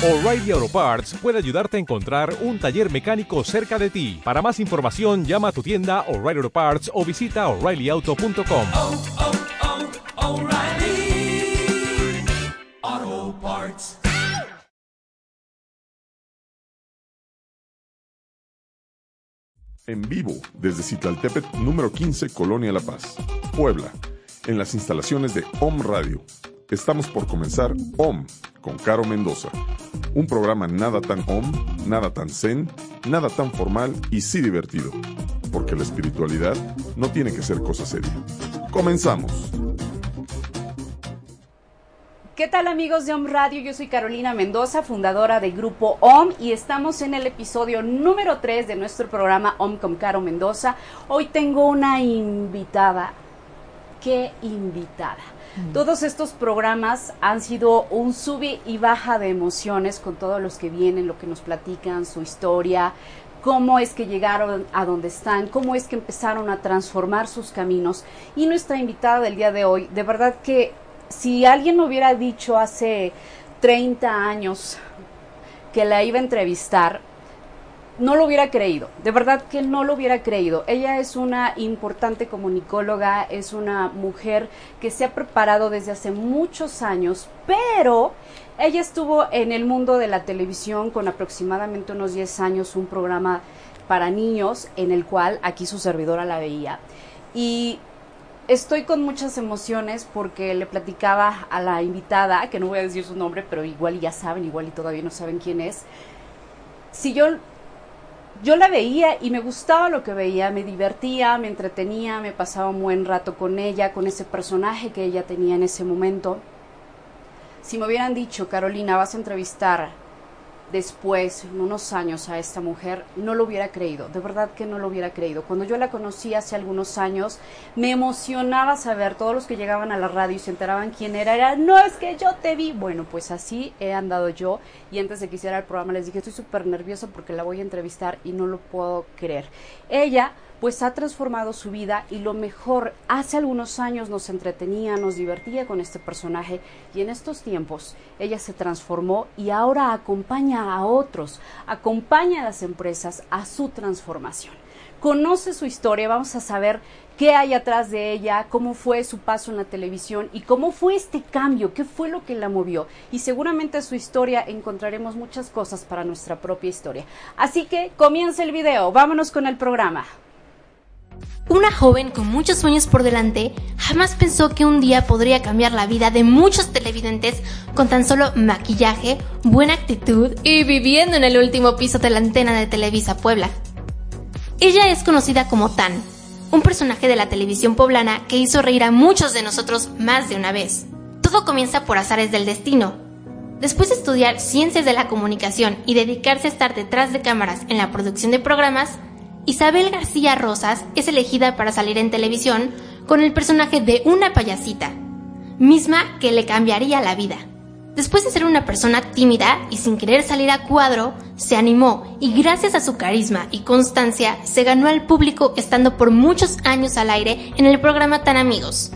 O'Reilly Auto Parts puede ayudarte a encontrar un taller mecánico cerca de ti. Para más información, llama a tu tienda O'Reilly Auto Parts o visita oreillyauto.com. oh, oh, Parts. En vivo desde Citlaltépetl número 15, Colonia La Paz, Puebla, en las instalaciones de OM Radio. Estamos por comenzar OM con Caro Mendoza, un programa nada tan OM, nada tan zen, nada tan formal y sí divertido, porque la espiritualidad no tiene que ser cosa seria. Comenzamos. ¿Qué tal amigos de OM Radio? Yo soy Carolina Mendoza, fundadora del grupo OM y estamos en el episodio número 3 de nuestro programa OM con Caro Mendoza. Hoy tengo una invitada. ¿Qué invitada? Todos estos programas han sido un sube y baja de emociones con todos los que vienen, lo que nos platican, su historia, cómo es que llegaron a donde están, cómo es que empezaron a transformar sus caminos. Y nuestra invitada del día de hoy, de verdad que si alguien me hubiera dicho hace 30 años que la iba a entrevistar, no lo hubiera creído, de verdad que no lo hubiera creído. Ella es una importante comunicóloga, es una mujer que se ha preparado desde hace muchos años, pero ella estuvo en el mundo de la televisión con aproximadamente unos 10 años, un programa para niños en el cual aquí su servidora la veía. Y estoy con muchas emociones porque le platicaba a la invitada, que no voy a decir su nombre, pero igual ya saben, igual y todavía no saben quién es. Si yo yo la veía y me gustaba lo que veía, me divertía, me entretenía, me pasaba un buen rato con ella, con ese personaje que ella tenía en ese momento. Si me hubieran dicho, Carolina, vas a entrevistar después, unos años, a esta mujer, no lo hubiera creído, de verdad que no lo hubiera creído. Cuando yo la conocí hace algunos años, me emocionaba saber, todos los que llegaban a la radio y se enteraban quién era, era, no, es que yo te vi. Bueno, pues así he andado yo y antes de que hiciera el programa les dije, estoy súper nerviosa porque la voy a entrevistar y no lo puedo creer. Ella pues ha transformado su vida y lo mejor, hace algunos años nos entretenía, nos divertía con este personaje y en estos tiempos ella se transformó y ahora acompaña a otros, acompaña a las empresas a su transformación. Conoce su historia, vamos a saber qué hay atrás de ella, cómo fue su paso en la televisión y cómo fue este cambio, qué fue lo que la movió. Y seguramente su historia encontraremos muchas cosas para nuestra propia historia. Así que comienza el video, vámonos con el programa. Una joven con muchos sueños por delante jamás pensó que un día podría cambiar la vida de muchos televidentes con tan solo maquillaje, buena actitud y viviendo en el último piso de la antena de Televisa Puebla. Ella es conocida como Tan, un personaje de la televisión poblana que hizo reír a muchos de nosotros más de una vez. Todo comienza por azares del destino. Después de estudiar ciencias de la comunicación y dedicarse a estar detrás de cámaras en la producción de programas, Isabel García Rosas es elegida para salir en televisión con el personaje de una payasita, misma que le cambiaría la vida. Después de ser una persona tímida y sin querer salir a cuadro, se animó y gracias a su carisma y constancia se ganó al público estando por muchos años al aire en el programa Tan Amigos.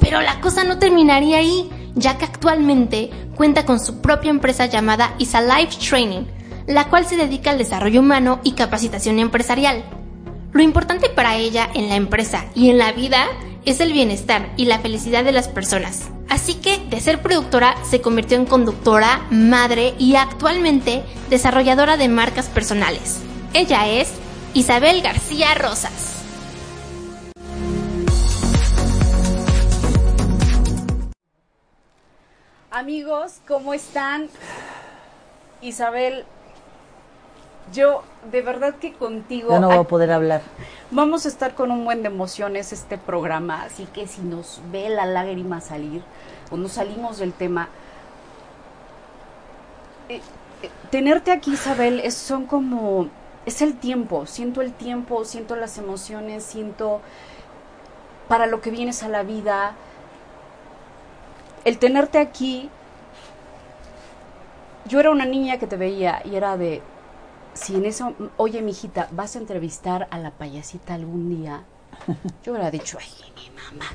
Pero la cosa no terminaría ahí, ya que actualmente cuenta con su propia empresa llamada Isa Life Training, la cual se dedica al desarrollo humano y capacitación empresarial. Lo importante para ella en la empresa y en la vida es el bienestar y la felicidad de las personas. Así que de ser productora se convirtió en conductora, madre y actualmente desarrolladora de marcas personales. Ella es Isabel García Rosas. Amigos, ¿cómo están? Isabel, yo de verdad que contigo Ya no voy a poder hablar. vamos a estar con un buen de emociones este programa, así que si nos ve la lágrima salir o nos salimos del tema, eh, eh, tenerte aquí, Isabel, es, son como, es el tiempo, siento el tiempo, siento las emociones, siento para lo que vienes a la vida, el tenerte aquí, yo era una niña que te veía y era de, si en eso, oye, mijita, vas a entrevistar a la payasita algún día, yo hubiera dicho, ay, mi mamá,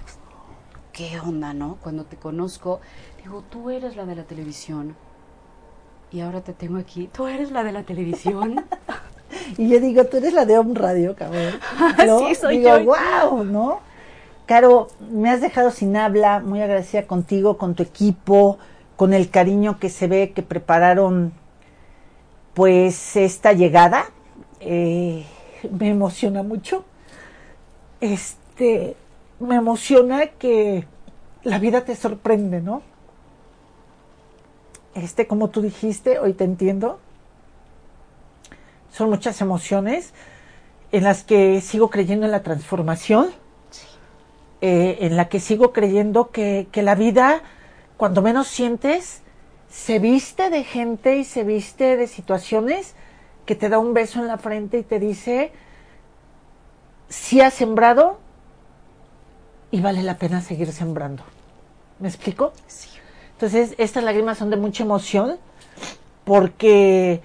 ¿qué onda, no? Cuando te conozco, digo, tú eres la de la televisión. y ahora te tengo aquí. ¿Tú eres la de la televisión? Y yo digo, tú eres la de Home Radio, cabrón. ¿No? Sí, soy digo, yo. wow, ¿no? Caro, me has dejado sin habla, muy agradecida contigo, con tu equipo, con el cariño que se ve que prepararon, pues, esta llegada. Eh, me emociona mucho. Este, me emociona que la vida te sorprende, ¿no? Este, como tú dijiste, hoy te entiendo. Son muchas emociones en las que sigo creyendo en la transformación, eh, en la que sigo creyendo que, que la vida, cuando menos sientes, se viste de gente y se viste de situaciones que te da un beso en la frente y te dice, si has sembrado y vale la pena seguir sembrando. ¿Me explico? Sí. Entonces, estas lágrimas son de mucha emoción porque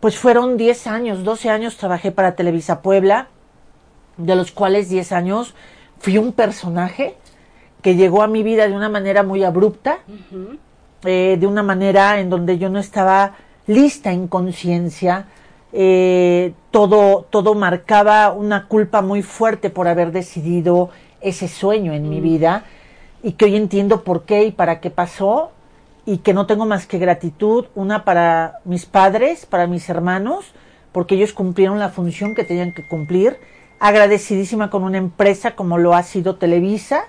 pues fueron 10 años, 12 años trabajé para Televisa Puebla, de los cuales 10 años fui un personaje que llegó a mi vida de una manera muy abrupta, eh, de una manera en donde yo no estaba lista en conciencia, eh, todo, todo marcaba una culpa muy fuerte por haber decidido ese sueño en mi vida y que hoy entiendo por qué y para qué pasó y que no tengo más que gratitud, una para mis padres, para mis hermanos, porque ellos cumplieron la función que tenían que cumplir, agradecidísima con una empresa como lo ha sido Televisa,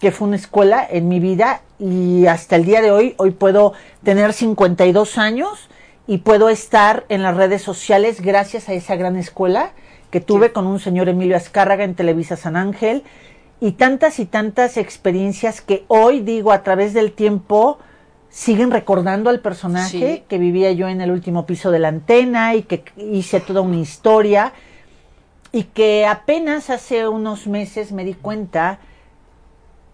que fue una escuela en mi vida y hasta el día de hoy, hoy puedo tener 52 años y puedo estar en las redes sociales gracias a esa gran escuela que tuve con un señor Emilio Azcárraga en Televisa San Ángel. Y tantas y tantas experiencias que hoy digo a través del tiempo siguen recordando al personaje Sí. que vivía yo en el último piso de la antena y que hice toda una historia. Y que apenas hace unos meses me di cuenta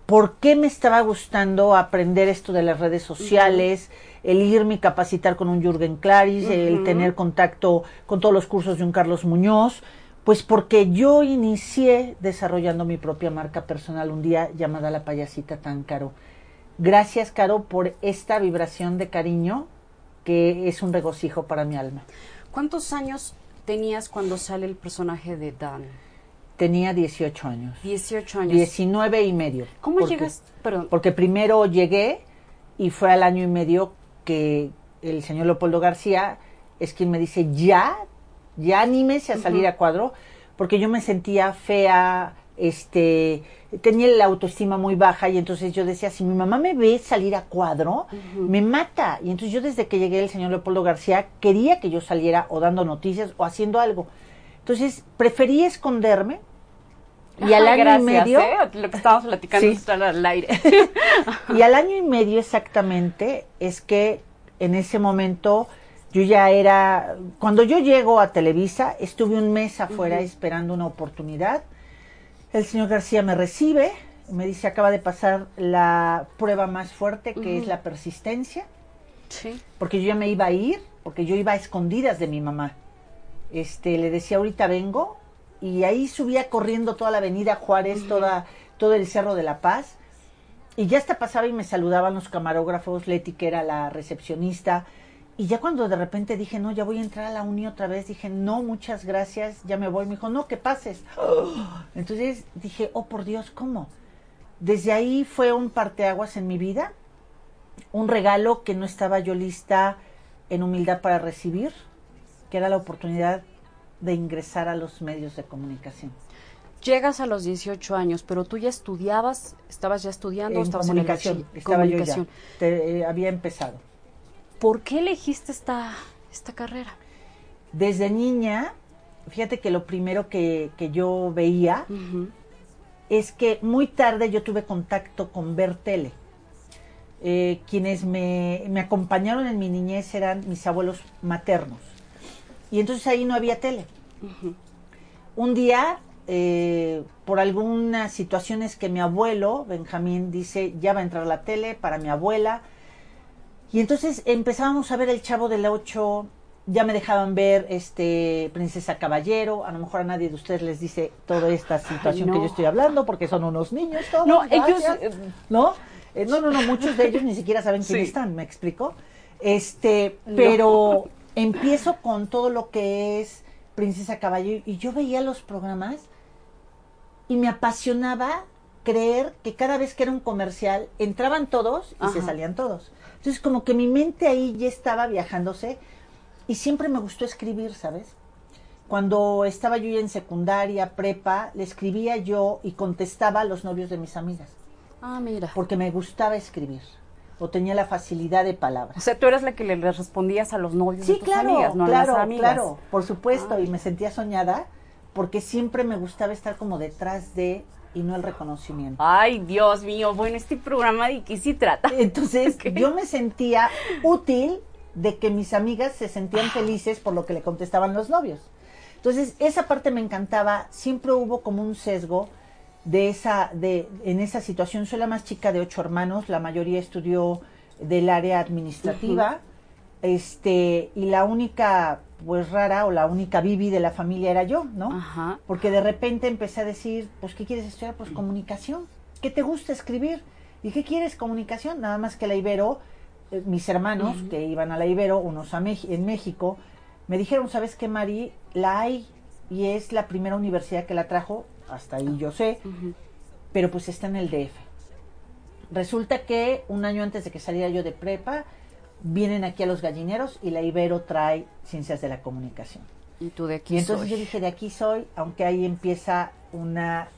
por qué me estaba gustando aprender esto de las redes sociales, el irme y capacitar con un Jürgen Klaris, el tener contacto con todos los cursos de un Carlos Muñoz, pues porque yo inicié desarrollando mi propia marca personal un día llamada La Payasita Tan Caro. Gracias, Caro, por esta vibración de cariño que es un regocijo para mi alma. ¿Cuántos años tenías cuando sale el personaje de Dan? Tenía 18 años. 18 años. 19 y medio. ¿Cómo Porque- llegas? Perdón. Porque primero llegué y fue al año y medio que el señor Leopoldo García es quien me dice, ya, ya anímese a salir a cuadro, porque yo me sentía fea, este, tenía la autoestima muy baja y entonces yo decía, si mi mamá me ve salir a cuadro, me mata. Y entonces yo desde que llegué el señor Leopoldo García quería que yo saliera o dando noticias o haciendo algo. Entonces preferí esconderme y al año gracias, y medio... ¿eh? Lo que estábamos platicando Sí. está al aire. Y al año y medio exactamente es que en ese momento yo ya era, cuando yo llego a Televisa, estuve un mes afuera esperando una oportunidad. El señor García me recibe, me dice acaba de pasar la prueba más fuerte que es la persistencia, sí. porque yo ya me iba a ir, porque yo iba a escondidas de mi mamá. Este, le decía ahorita vengo y ahí subía corriendo toda la avenida Juárez, toda, todo el Cerro de la Paz. Y ya hasta pasaba y me saludaban los camarógrafos, Leti, que era la recepcionista. Y ya cuando de repente dije, no, ya voy a entrar a la uni otra vez, dije, no, muchas gracias, ya me voy. Me dijo, no, que pases. Entonces dije, oh, por Dios, ¿cómo? Desde ahí fue un parteaguas en mi vida, un regalo que no estaba yo lista en humildad para recibir, que era la oportunidad de ingresar a los medios de comunicación. Llegas a los 18 años, pero tú ya estudiabas, estabas ya estudiando, En estabas comunicación, en el estaba yo ya, comunicación. te- eh, había empezado. ¿Por qué elegiste esta, esta carrera? Desde niña, fíjate que lo primero que, que yo veía Ujú. es que muy tarde yo tuve contacto con Ver Tele. Eh, quienes me, me acompañaron en mi niñez eran mis abuelos maternos. Y entonces ahí no había tele. Un día, eh, por algunas situaciones que mi abuelo, Benjamín, dice, ya va a entrar la tele para mi abuela. Y entonces empezábamos a ver el Chavo del Ocho, ya me dejaban ver este Princesa Caballero, a lo mejor a nadie de ustedes les dice toda esta situación que no. yo estoy hablando, porque son unos niños todos. No, ellos, gracias. eh, ¿No? Eh, no, no, no, muchos de ellos ni siquiera saben quién Sí. están, ¿me explico? Este, pero empiezo con todo lo que es Princesa Caballo y yo veía los programas y me apasionaba creer que cada vez que era un comercial entraban todos y se salían todos. Entonces como que mi mente ahí ya estaba viajándose y siempre me gustó escribir, ¿sabes? Cuando estaba yo ya en secundaria, prepa, le escribía yo y contestaba a los novios de mis amigas, Ah, mira. porque me gustaba escribir o tenía la facilidad de O palabras. sea, tú eras la que le respondías a los novios Sí, de tus claro, amigas, no a claro, las amigas. claro, por supuesto, Ah. y me sentía soñada porque siempre me gustaba estar como detrás de y no el reconocimiento. Ay, Dios mío, bueno, este programa de qué se trata. Entonces yo me sentía útil de que mis amigas se sentían felices por lo que le contestaban los novios. Entonces esa parte me encantaba, siempre hubo como un sesgo de esa, de, en esa situación. Soy la más chica de ocho hermanos, la mayoría estudió del área administrativa, este, y la única pues rara o la única Bibi de la familia era yo, ¿no? Ajá. Porque de repente empecé a decir, pues, ¿qué quieres estudiar? Pues comunicación. ¿Qué te gusta escribir? ¿Y qué quieres? Comunicación. Nada más que la Ibero, eh, mis hermanos que iban a la Ibero, unos a en México, me dijeron, ¿sabes qué, Mari? La hay y es la primera universidad que la trajo, hasta ahí yo sé, pero pues está en el DF. Resulta que un año antes de que saliera yo de prepa, vienen aquí a los gallineros y la Ibero trae ciencias de la comunicación. Y tú de aquí Y entonces soy. yo dije, de aquí soy, aunque ahí empieza una,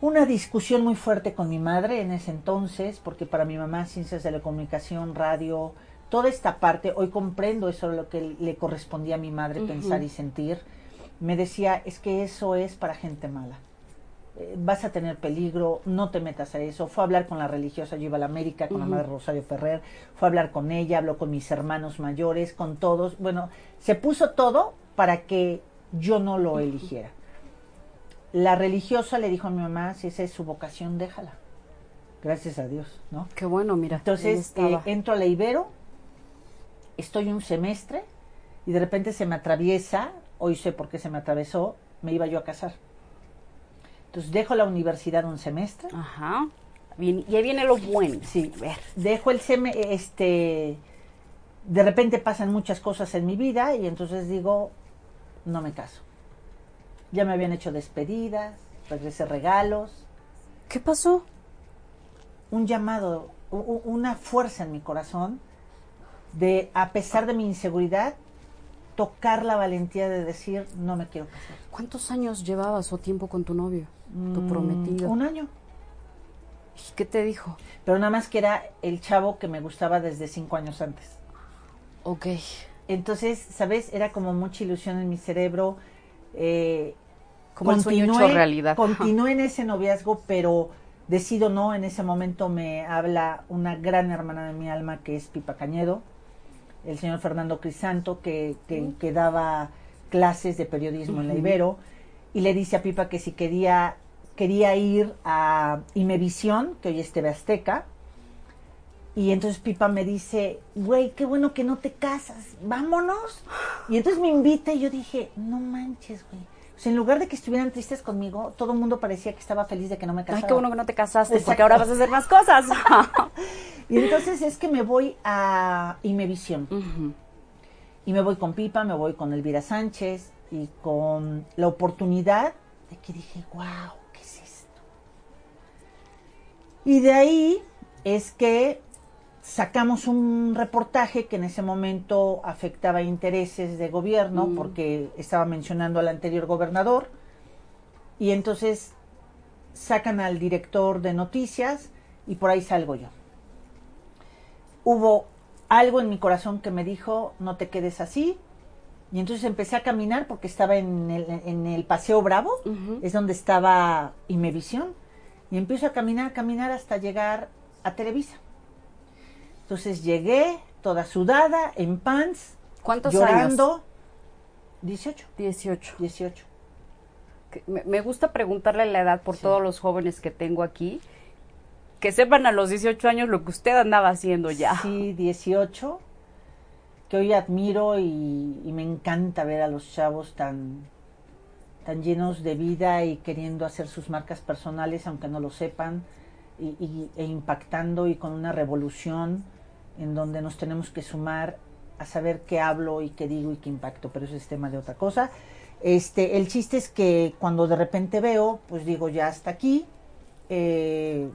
una discusión muy fuerte con mi madre en ese entonces, porque para mi mamá ciencias de la comunicación, radio, toda esta parte, hoy comprendo eso lo que le correspondía a mi madre pensar y sentir, me decía, es que eso es para gente mala. Eh, Vas a tener peligro, no te metas a eso. Fue a hablar con la religiosa, yo iba a la América con la madre Rosario Ferrer, fue a hablar con ella, habló con mis hermanos mayores, con todos. Bueno, se puso todo para que yo no lo eligiera. La religiosa le dijo a mi mamá, si esa es su vocación, déjala. Gracias a Dios, ¿no? Qué bueno, mira. Entonces eh, entro a la Ibero, estoy un semestre y de repente se me atraviesa, hoy sé por qué se me atravesó, me iba yo a casar. Entonces dejo la universidad un semestre, Ajá. Bien, y ahí viene lo bueno. Sí. A ver. dejo el seme, este, de repente pasan muchas cosas en mi vida y entonces digo, no me caso. Ya me habían hecho despedidas, regresé regalos, ¿Qué pasó? un llamado, una fuerza en mi corazón de, a pesar de mi inseguridad, tocar la valentía de decir, no me quiero casar. ¿Cuántos años llevabas o tiempo con tu novio? Tu Mm, prometido. Un año. ¿Y ¿Qué te dijo? Pero nada más que era el chavo que me gustaba desde cinco años antes. Ok. Entonces, ¿sabes? Era como mucha ilusión en mi cerebro. Eh, Como el sueño hecho realidad. Continué en ese noviazgo, pero decido no. En ese momento me habla una gran hermana de mi alma que es Pipa Cañedo, el señor Fernando Crisanto, que, que, que daba clases de periodismo en la. Ibero, y le dice a Pipa que si quería, quería ir a Imevisión, que hoy es TV Azteca, y entonces Pipa me dice, güey, qué bueno que no te casas, vámonos. Y entonces me invita y yo dije, no manches, güey. O sea, en lugar de que estuvieran tristes conmigo, todo el mundo parecía que estaba feliz de que no me casara. Ay, qué bueno que no te casaste, porque Exacto. ahora vas a hacer más cosas. Y entonces es que me voy a Imevisión. Ujú. Y me voy con Pipa, me voy con Elvira Sánchez y con la oportunidad de que dije, wow, ¿qué es esto? Y de ahí es que sacamos un reportaje que en ese momento afectaba intereses de gobierno Mm. porque estaba mencionando al anterior gobernador. Y entonces sacan al director de noticias y por ahí salgo yo. Hubo algo en mi corazón que me dijo, no te quedes así. Y entonces empecé a caminar porque estaba en el, en el Paseo Bravo, es donde estaba Imevisión. Y empiezo a caminar, a caminar hasta llegar a Televisa. Entonces llegué toda sudada, en pants, ¿Cuántos llorando. años? 18, 18. 18. Que Me, me gusta preguntarle la edad por Sí. todos los jóvenes que tengo aquí. Que sepan a los 18 años lo que usted andaba haciendo ya. Sí, 18, que hoy admiro y, y me encanta ver a los chavos tan, tan llenos de vida y queriendo hacer sus marcas personales, aunque no lo sepan, y, y- e impactando y con una revolución en donde nos tenemos que sumar a saber qué hablo y qué digo y qué impacto, pero eso es tema de otra cosa. Este, el chiste es que cuando de repente veo, pues digo, ya hasta aquí, eh,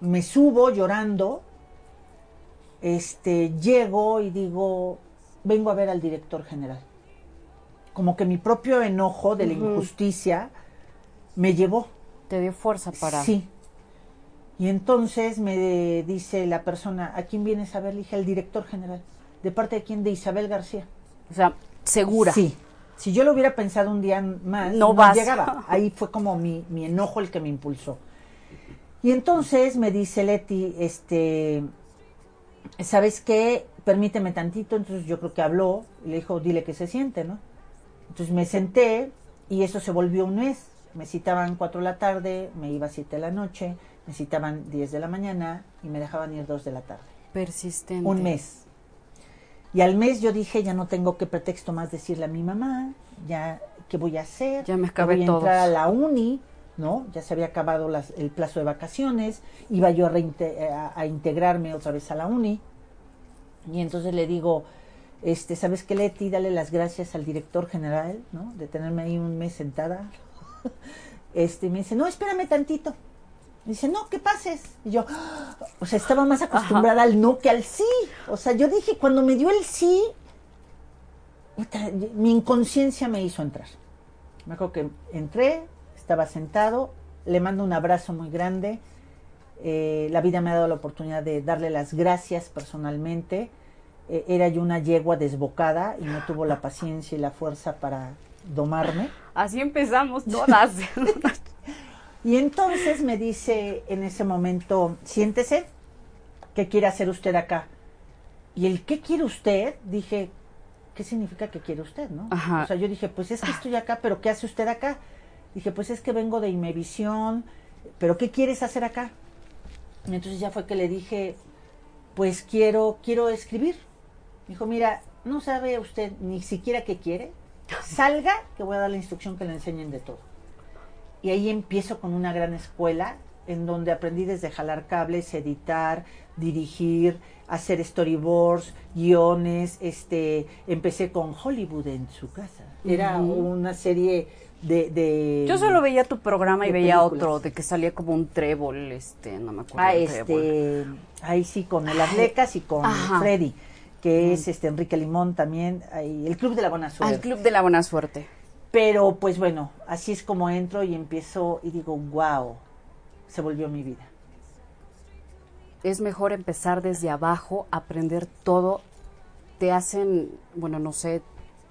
me subo llorando, este, llego y digo, vengo a ver al director general. Como que mi propio enojo de la injusticia me llevó. Te dio fuerza para... Sí. Y entonces me dice la persona, ¿a quién vienes a ver? Le dije, al director general. ¿De parte de quién? De Isabel García. O sea, segura. Sí. Si yo lo hubiera pensado un día más, No no, vas. llegaba. Ahí fue como mi, mi enojo el que me impulsó. Y entonces me dice Leti, este, ¿sabes qué? Permíteme tantito. Entonces yo creo que habló y le dijo, dile que se siente, ¿no? Entonces me senté y eso se volvió un mes. Me citaban 4 de la tarde, me iba a 7 de la noche, me citaban 10 de la mañana y me dejaban ir 2 de la tarde. Persistente. Un mes. Y al mes yo dije, ya no tengo qué pretexto más decirle a mi mamá, ya, ¿qué voy a hacer? Ya me acabé voy a todos. entrar a la uni, ¿no? Ya se había acabado las- el plazo de vacaciones, iba yo a, reinte- a- a integrarme otra vez a la uni. Y entonces le digo, este, ¿sabes qué, Leti? Dale las gracias al director general, ¿no? De tenerme ahí un mes sentada. Este, me dice, no, espérame tantito. Dice, no, que pases. Y yo, o sea, estaba más acostumbrada al no que al sí. O sea, yo dije, cuando me dio el sí, mi inconsciencia me hizo entrar. Me acuerdo que entré, estaba sentado, le mando un abrazo muy grande. Eh, la vida me ha dado la oportunidad de darle las gracias personalmente. Eh, era yo una yegua desbocada y no tuvo la paciencia y la fuerza para domarme. Así empezamos todas. Y entonces me dice en ese momento, siéntese, ¿qué quiere hacer usted acá? Y el ¿qué quiere usted? Dije, ¿qué significa que quiere usted, no? Ajá. O sea, yo dije, pues es que estoy acá, pero ¿qué hace usted acá? Dije, pues es que vengo de Imevisión, pero ¿qué quieres hacer acá? Y entonces ya fue que le dije, pues quiero, quiero escribir. Dijo, mira, no sabe usted ni siquiera qué quiere. Salga, que voy a dar la instrucción que le enseñen de todo. Y ahí empiezo con una gran escuela en donde aprendí desde jalar cables, editar, dirigir, hacer storyboards, guiones, este, empecé con Hollywood en su casa. Era una serie de, de Yo solo veía tu programa y veía películas. otro de que salía como un trébol, este, no me acuerdo. Ah, trébol. este, ahí sí, con el Atlecas y con Ajá. Freddy, que es este Enrique Limón también, ahí, el Club de la Buena Suerte. Al Club de la Buena Suerte. Pero pues bueno, así es como entro y empiezo y digo, wow, se volvió mi vida. Es mejor empezar desde abajo, aprender todo. Te hacen, bueno, no sé,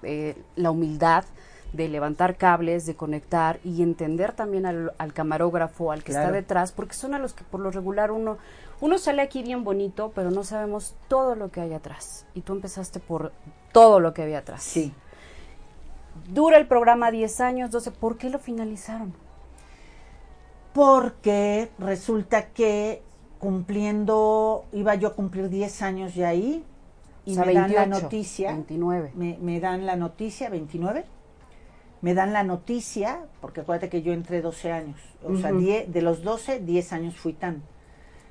eh, la humildad de levantar cables, de conectar y entender también al, al camarógrafo, al que está detrás, porque son a los que por lo regular uno, uno sale aquí bien bonito, pero no sabemos todo lo que hay atrás. Y tú empezaste por todo lo que había atrás. Sí. Dura el programa 10 años, 12. ¿Por qué lo finalizaron? Porque resulta que cumpliendo, iba yo a cumplir 10 años ya ahí, y O sea, me dan la 28, noticia, 29. me, me dan la noticia, 29, me dan la noticia, porque acuérdate que yo entré 12 años, o sea, Ujú. 10 de los 12, 10 años fui tan.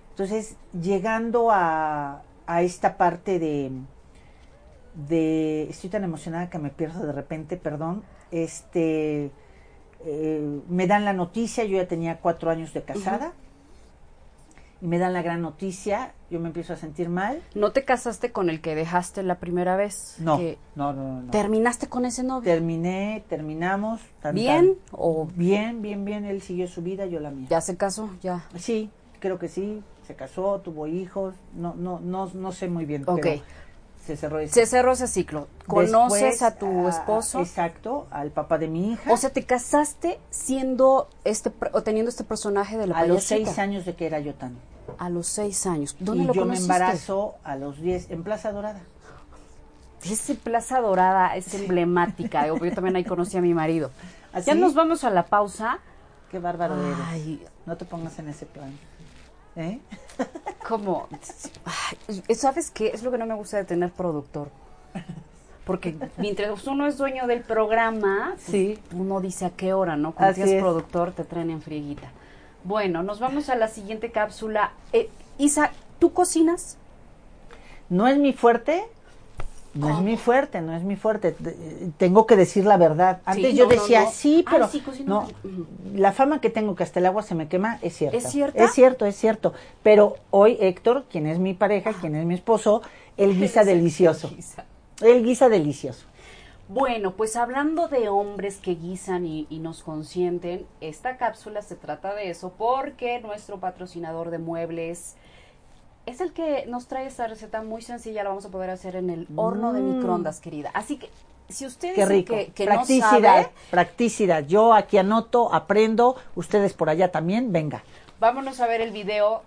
Entonces, llegando a, a esta parte de, de, estoy tan emocionada que me pierdo de repente, perdón, este, eh, me dan la noticia, yo ya tenía cuatro años de casada, y me dan la gran noticia, yo me empiezo a sentir mal. ¿No te casaste con el que dejaste la primera vez? No, Que no, no, no, no. ¿Terminaste con ese novio? Terminé, terminamos. tan, ¿Bien? tan. ¿O Bien, bien, bien. Él siguió su vida, yo la mía. ya se casó? Ya. Sí, creo que sí. Se casó, tuvo hijos. No, no, no, no sé muy bien. Ok. pero se cerró ese. Se cerró ese ciclo. ¿Conoces Después, a tu ah, esposo? Exacto, al papá de mi hija. O sea, ¿te casaste siendo este o teniendo este personaje de la a los seis años de que era yo tan. A los seis años. ¿Dónde Y lo yo me embarazo a los diez en Plaza Dorada. Esa Plaza Dorada es emblemática. Yo yo también ahí conocí a mi marido. ¿Ah, Ya sí? nos vamos a la pausa. Qué bárbaro Ay, eres. No te pongas en ese plan. ¿Eh? como ¿sabes qué? Es lo que no me gusta de tener productor. Porque mientras uno es dueño del programa, pues, uno dice a qué hora, ¿no? Cuando tienes es. productor te traen en frieguita. Bueno, nos vamos a la siguiente cápsula. Eh, Isa, ¿tú cocinas? No es mi fuerte. No es mi fuerte, no es mi fuerte. De- Tengo que decir la verdad. Antes Sí, yo no, decía no. sí, Ay, pero sí, no. La fama que tengo que hasta el agua se me quema es cierta. ¿Es cierta? Es cierto, es cierto. Pero hoy Héctor, quien es mi pareja, quien es mi esposo, él guisa delicioso. Él guisa delicioso. Bueno, pues hablando de hombres que guisan y, y nos consienten, esta cápsula se trata de eso porque nuestro patrocinador de muebles es el que nos trae esta receta muy sencilla, la vamos a poder hacer en el horno de Mm. microondas, querida. Así que si usted Qué dice rico. que, que no sabe, practicidad. Yo aquí anoto, aprendo, ustedes por allá también, venga. vámonos a ver el video.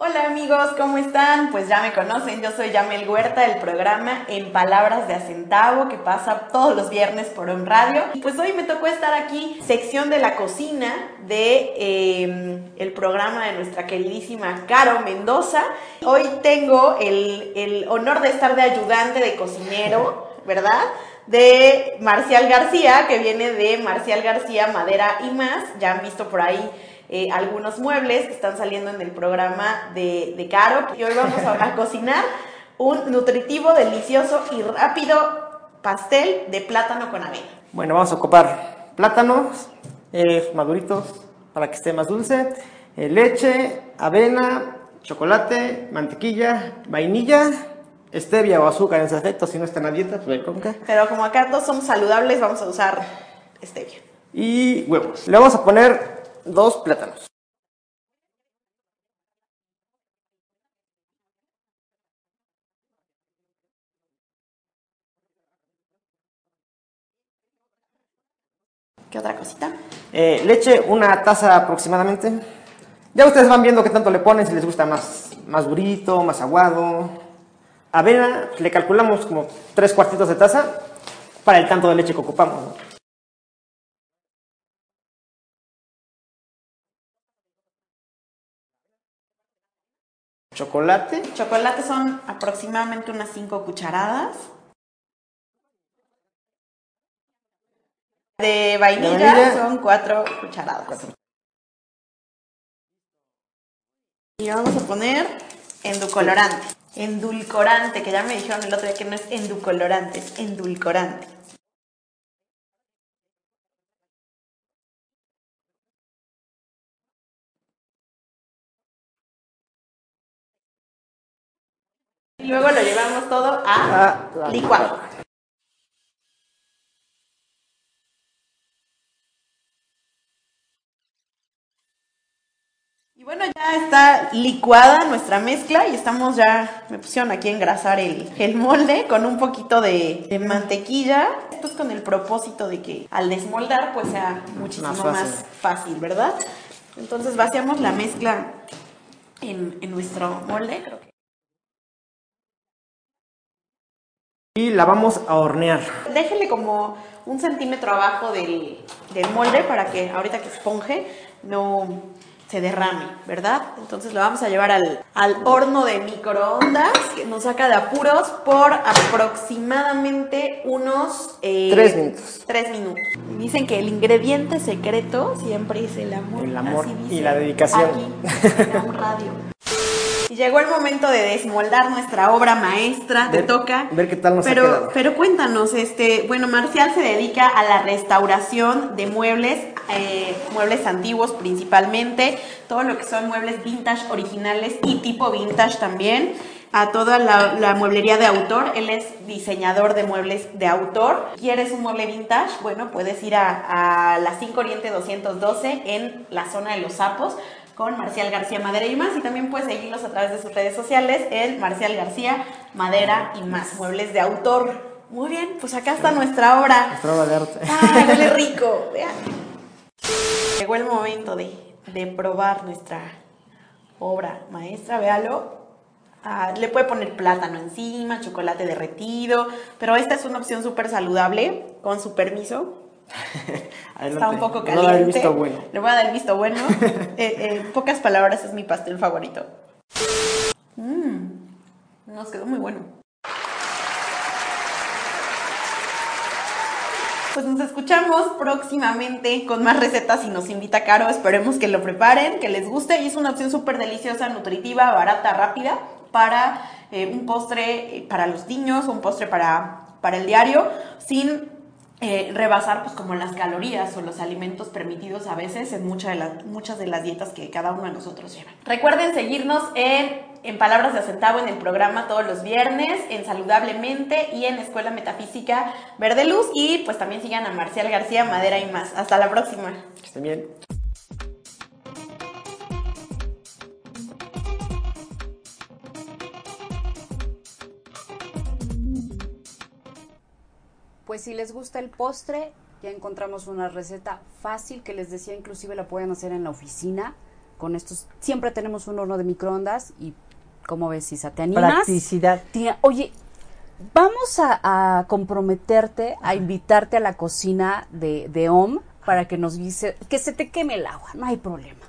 Hola amigos, ¿cómo están? Pues ya me conocen, yo soy Yamel Huerta del programa En Palabras de Acentavo que pasa todos los viernes por On Radio. Y pues hoy me tocó estar aquí, sección de la cocina de eh, el programa de nuestra queridísima Caro Mendoza. Hoy tengo el, el honor de estar de ayudante de cocinero, ¿verdad? De Marcial García, que viene de Marcial García Madera y más. Ya han visto por ahí eh, algunos muebles que están saliendo en el programa de, de Caro. Y hoy vamos a, a cocinar un nutritivo, delicioso y rápido pastel de plátano con avena. Bueno, vamos a ocupar plátanos eh, maduritos para que esté más dulce, eh, leche, avena, chocolate, mantequilla, vainilla, stevia o azúcar en su efecto, si no están a dieta, pues conca, Pero como acá todos somos saludables, vamos a usar stevia. y huevos. Le vamos a poner dos plátanos. ¿Qué otra cosita? Eh, leche, una taza aproximadamente. Ya ustedes van viendo qué tanto le ponen, si les gusta más, más durito, más aguado. Avena, le calculamos como tres cuartitos de taza para el tanto de leche que ocupamos. ¿no? Chocolate, Chocolate son aproximadamente unas 5 cucharadas. De vainilla, De vainilla. son 4 cucharadas. Y vamos a poner endulcorante. Endulcorante, que ya me dijeron el otro día que no es endulcorante, es endulcorante. Luego lo llevamos todo a a licuado. Y bueno, ya está licuada nuestra mezcla y estamos ya, me pusieron aquí a engrasar el, el molde con un poquito de, de mantequilla. Esto es con el propósito de que al desmoldar pues sea muchísimo Más fácil, ¿verdad? Entonces vaciamos la mezcla en, en nuestro molde, creo que. Y la vamos a hornear. Déjele como un centímetro abajo del, del molde para que ahorita que esponje no se derrame, ¿verdad? Entonces lo vamos a llevar al, al horno de microondas que nos saca de apuros por aproximadamente unos... eh, Tres minutos. Tres minutos. Dicen que el ingrediente secreto siempre es el amor. El amor y la dedicación. Aquí, en Am Radio. Y llegó el momento de desmoldar nuestra obra maestra. Te Ver- toca. ver qué tal nos ha pero, quedado. Pero cuéntanos, este, bueno, Marcial se dedica a la restauración de muebles, eh, muebles antiguos principalmente, todo lo que son muebles vintage originales y tipo vintage también, a toda la, la mueblería de autor. Él es diseñador de muebles de autor. ¿Quieres un mueble vintage? Bueno, puedes ir a, a la 5 Oriente 212 en la zona de los sapos con Marcial García Madera y más y también puedes seguirlos a través de sus redes sociales en Marcial García Madera y más, muebles de autor. Muy bien, pues acá está nuestra obra. Nuestra obra de arte. ¡Ay, huele rico! Vean. Llegó el momento de, de probar nuestra obra maestra, véalo. Ah, le puede poner plátano encima, chocolate derretido, pero esta es una opción súper saludable, con su permiso. Está un poco caliente. visto bueno. Le voy a dar el visto bueno. Eh, eh, en pocas palabras, es mi pastel favorito. Mmm, nos quedó muy bueno. pues nos escuchamos próximamente con más recetas y nos invita Caro. Esperemos que lo preparen, que les guste y es una opción súper deliciosa, nutritiva, barata, rápida para eh, un postre para los niños, un postre para, para el diario, sin eh, rebasar pues como las calorías o los alimentos permitidos a veces en muchas de, las, muchas de las dietas que cada uno de nosotros lleva. Recuerden seguirnos en, en Palabras de Acentavo en el programa todos los viernes, en Saludablemente y en Escuela Metafísica Verde Luz y pues también sigan a Marcial García, Madera y más. Hasta la próxima. Que estén bien. Pues si les gusta el postre, ya encontramos una receta fácil que les decía, inclusive la pueden hacer en la oficina. Con estos, siempre tenemos un horno de microondas y, ¿cómo ves, Isa? ¿Te animas? Practicidad. Tía, oye, vamos a, a comprometerte, a invitarte a la cocina de, de OM para que nos dice, que se te queme el agua, no hay problema.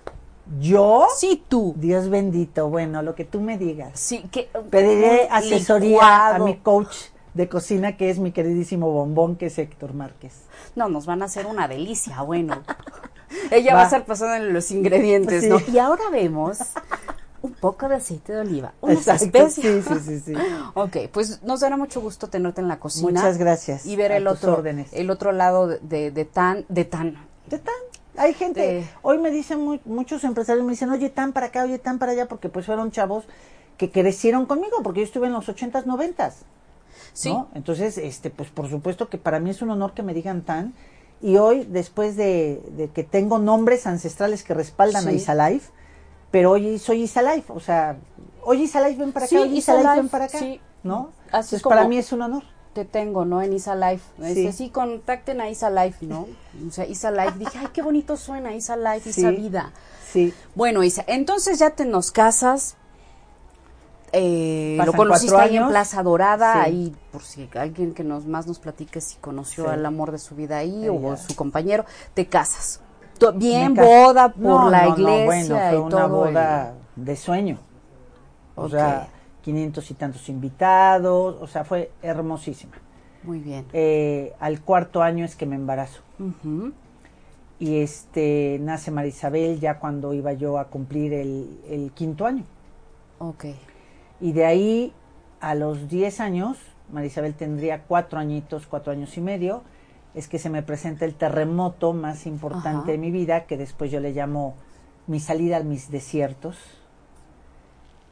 ¿Yo? Sí, tú. Dios bendito, bueno, lo que tú me digas. Sí, que Pediré asesoría a mi coach de cocina, que es mi queridísimo bombón, que es Héctor Márquez. No, nos van a hacer una delicia, bueno. Ella va. Va. a estar pasando en los ingredientes, Sí. ¿no? Y ahora vemos un poco de aceite de oliva, unas Exacto, especias. sí, sí, sí, sí. Ok, pues nos dará mucho gusto tenerte en la cocina. Muchas gracias. Y ver el otro, órdenes. el otro lado de, de, de tan, de tan. De tan. Hay gente, De- hoy me dicen mu- muchos empresarios, me dicen, oye, tan para acá, oye, tan para allá, porque pues fueron chavos que crecieron conmigo, porque yo estuve en los ochentas, noventas. Sí. ¿no? Entonces, este, pues por supuesto que para mí es un honor que me digan tan. Y hoy, después de, de que tengo nombres ancestrales que respaldan a Sí. Isalife, pero hoy soy Isalife, o sea, oye Isalife ven para acá, Sí, oye Isalife Isalife, ven para acá, sí. ¿no? Así Entonces, para mí es un honor. Te tengo, ¿no? En Isa Life. Este, Sí. sí, contacten a Isa Life, ¿no? O sea, Isa Life. Dije, ay, qué bonito suena Isa Life, Sí. Isa Vida. Sí. Bueno, Isa, entonces ya te nos casas. Eh, lo conociste ahí en. Plaza Dorada, Sí. ahí por si alguien que nos más nos platique si conoció Sí. al amor de su vida ahí Ella. o su compañero, te casas. Bien boda por No, la no, no, iglesia bueno, fue y una todo. el- boda de sueño. O sea, 500 y tantos invitados, o sea, fue hermosísima. Muy bien. Eh, al cuarto año es que me embarazo. Y este nace Marisabel ya cuando iba yo a cumplir el, el quinto año. Ok. Y de ahí a los 10 años, Marisabel tendría cuatro añitos, cuatro años y medio, es que se me presenta el terremoto más importante Ajá. de mi vida, que después yo le llamo mi salida a mis desiertos,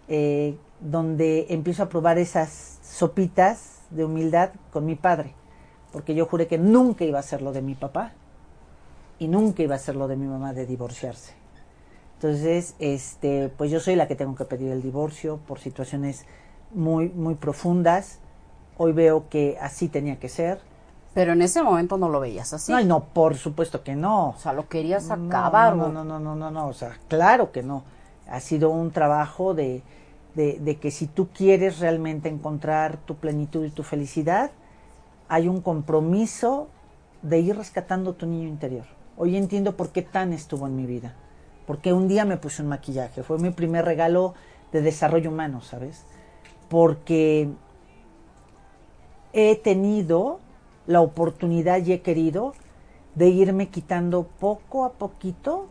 eh, donde empiezo a probar esas sopitas de humildad con mi padre, porque yo juré que nunca iba a ser lo de mi papá y nunca iba a ser lo de mi mamá de divorciarse. Entonces, este, pues yo soy la que tengo que pedir el divorcio por situaciones muy, muy profundas. Hoy veo que así tenía que ser. Pero en ese momento no lo veías así. No, no, por supuesto que no. O sea, lo querías acabar. No, no, no, no, no, no, o sea, claro que no. Ha sido un trabajo de, de, de que si tú quieres realmente encontrar tu plenitud y tu felicidad, hay un compromiso de ir rescatando tu niño interior. Hoy entiendo por qué tan estuvo en mi vida. Porque un día me puse un maquillaje. Fue mi primer regalo de desarrollo humano, ¿sabes? Porque he tenido la oportunidad y he querido de irme quitando poco a poquito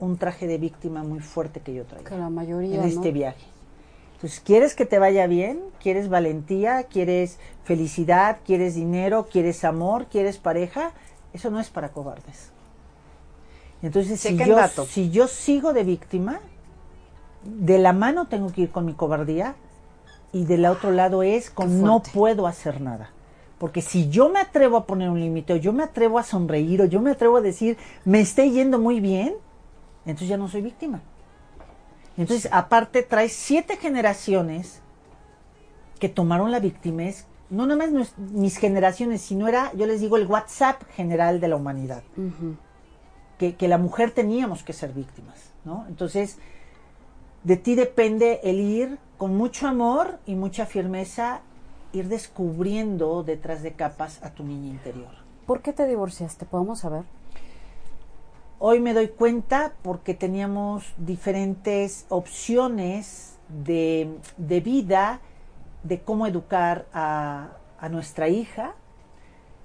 un traje de víctima muy fuerte que yo Que traigo la mayoría. en este ¿no? viaje. Entonces, ¿quieres que te vaya bien? ¿Quieres valentía? ¿Quieres felicidad? ¿Quieres dinero? ¿Quieres amor? ¿Quieres pareja? Eso no es para cobardes. Entonces, si yo, dato. si yo sigo de víctima, de la mano tengo que ir con mi cobardía y del otro lado es con no puedo hacer nada. Porque si yo me atrevo a poner un límite, o yo me atrevo a sonreír, o yo me atrevo a decir, me está yendo muy bien, entonces ya no soy víctima. Entonces, aparte, traes siete generaciones que tomaron la victimez, no nada más nues- mis generaciones, sino era, yo les digo, el WhatsApp general de la humanidad. Ujú. Que, que la mujer teníamos que ser víctimas, ¿no? Entonces, de ti depende el ir con mucho amor y mucha firmeza, ir descubriendo detrás de capas a tu niña interior. ¿Por qué te divorciaste? ¿Podemos saber? Hoy me doy cuenta porque teníamos diferentes opciones de, de vida, de cómo educar a, a nuestra hija.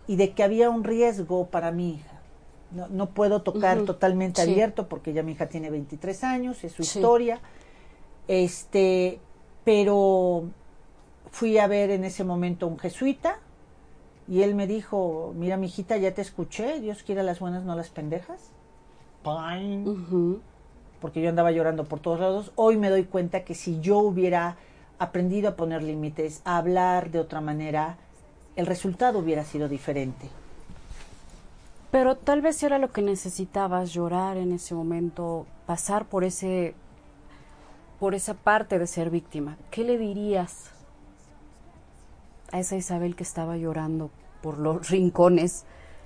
y de que había un riesgo para mi hija. No, no puedo tocar totalmente sí. abierto porque ya mi hija tiene 23 años, es su Sí. historia. Este, pero fui a ver en ese momento un jesuita y él me dijo, mira, mi hijita, ya te escuché, Dios quiere las buenas, no las pendejas. Pine porque yo andaba llorando por todos lados. Hoy me doy cuenta que si yo hubiera aprendido a poner límites, a hablar de otra manera, el resultado hubiera sido diferente. Pero tal vez era lo que necesitabas, llorar en ese momento, pasar por ese por esa parte de ser víctima. ¿Qué le dirías a esa Isabel que estaba llorando por los rincones?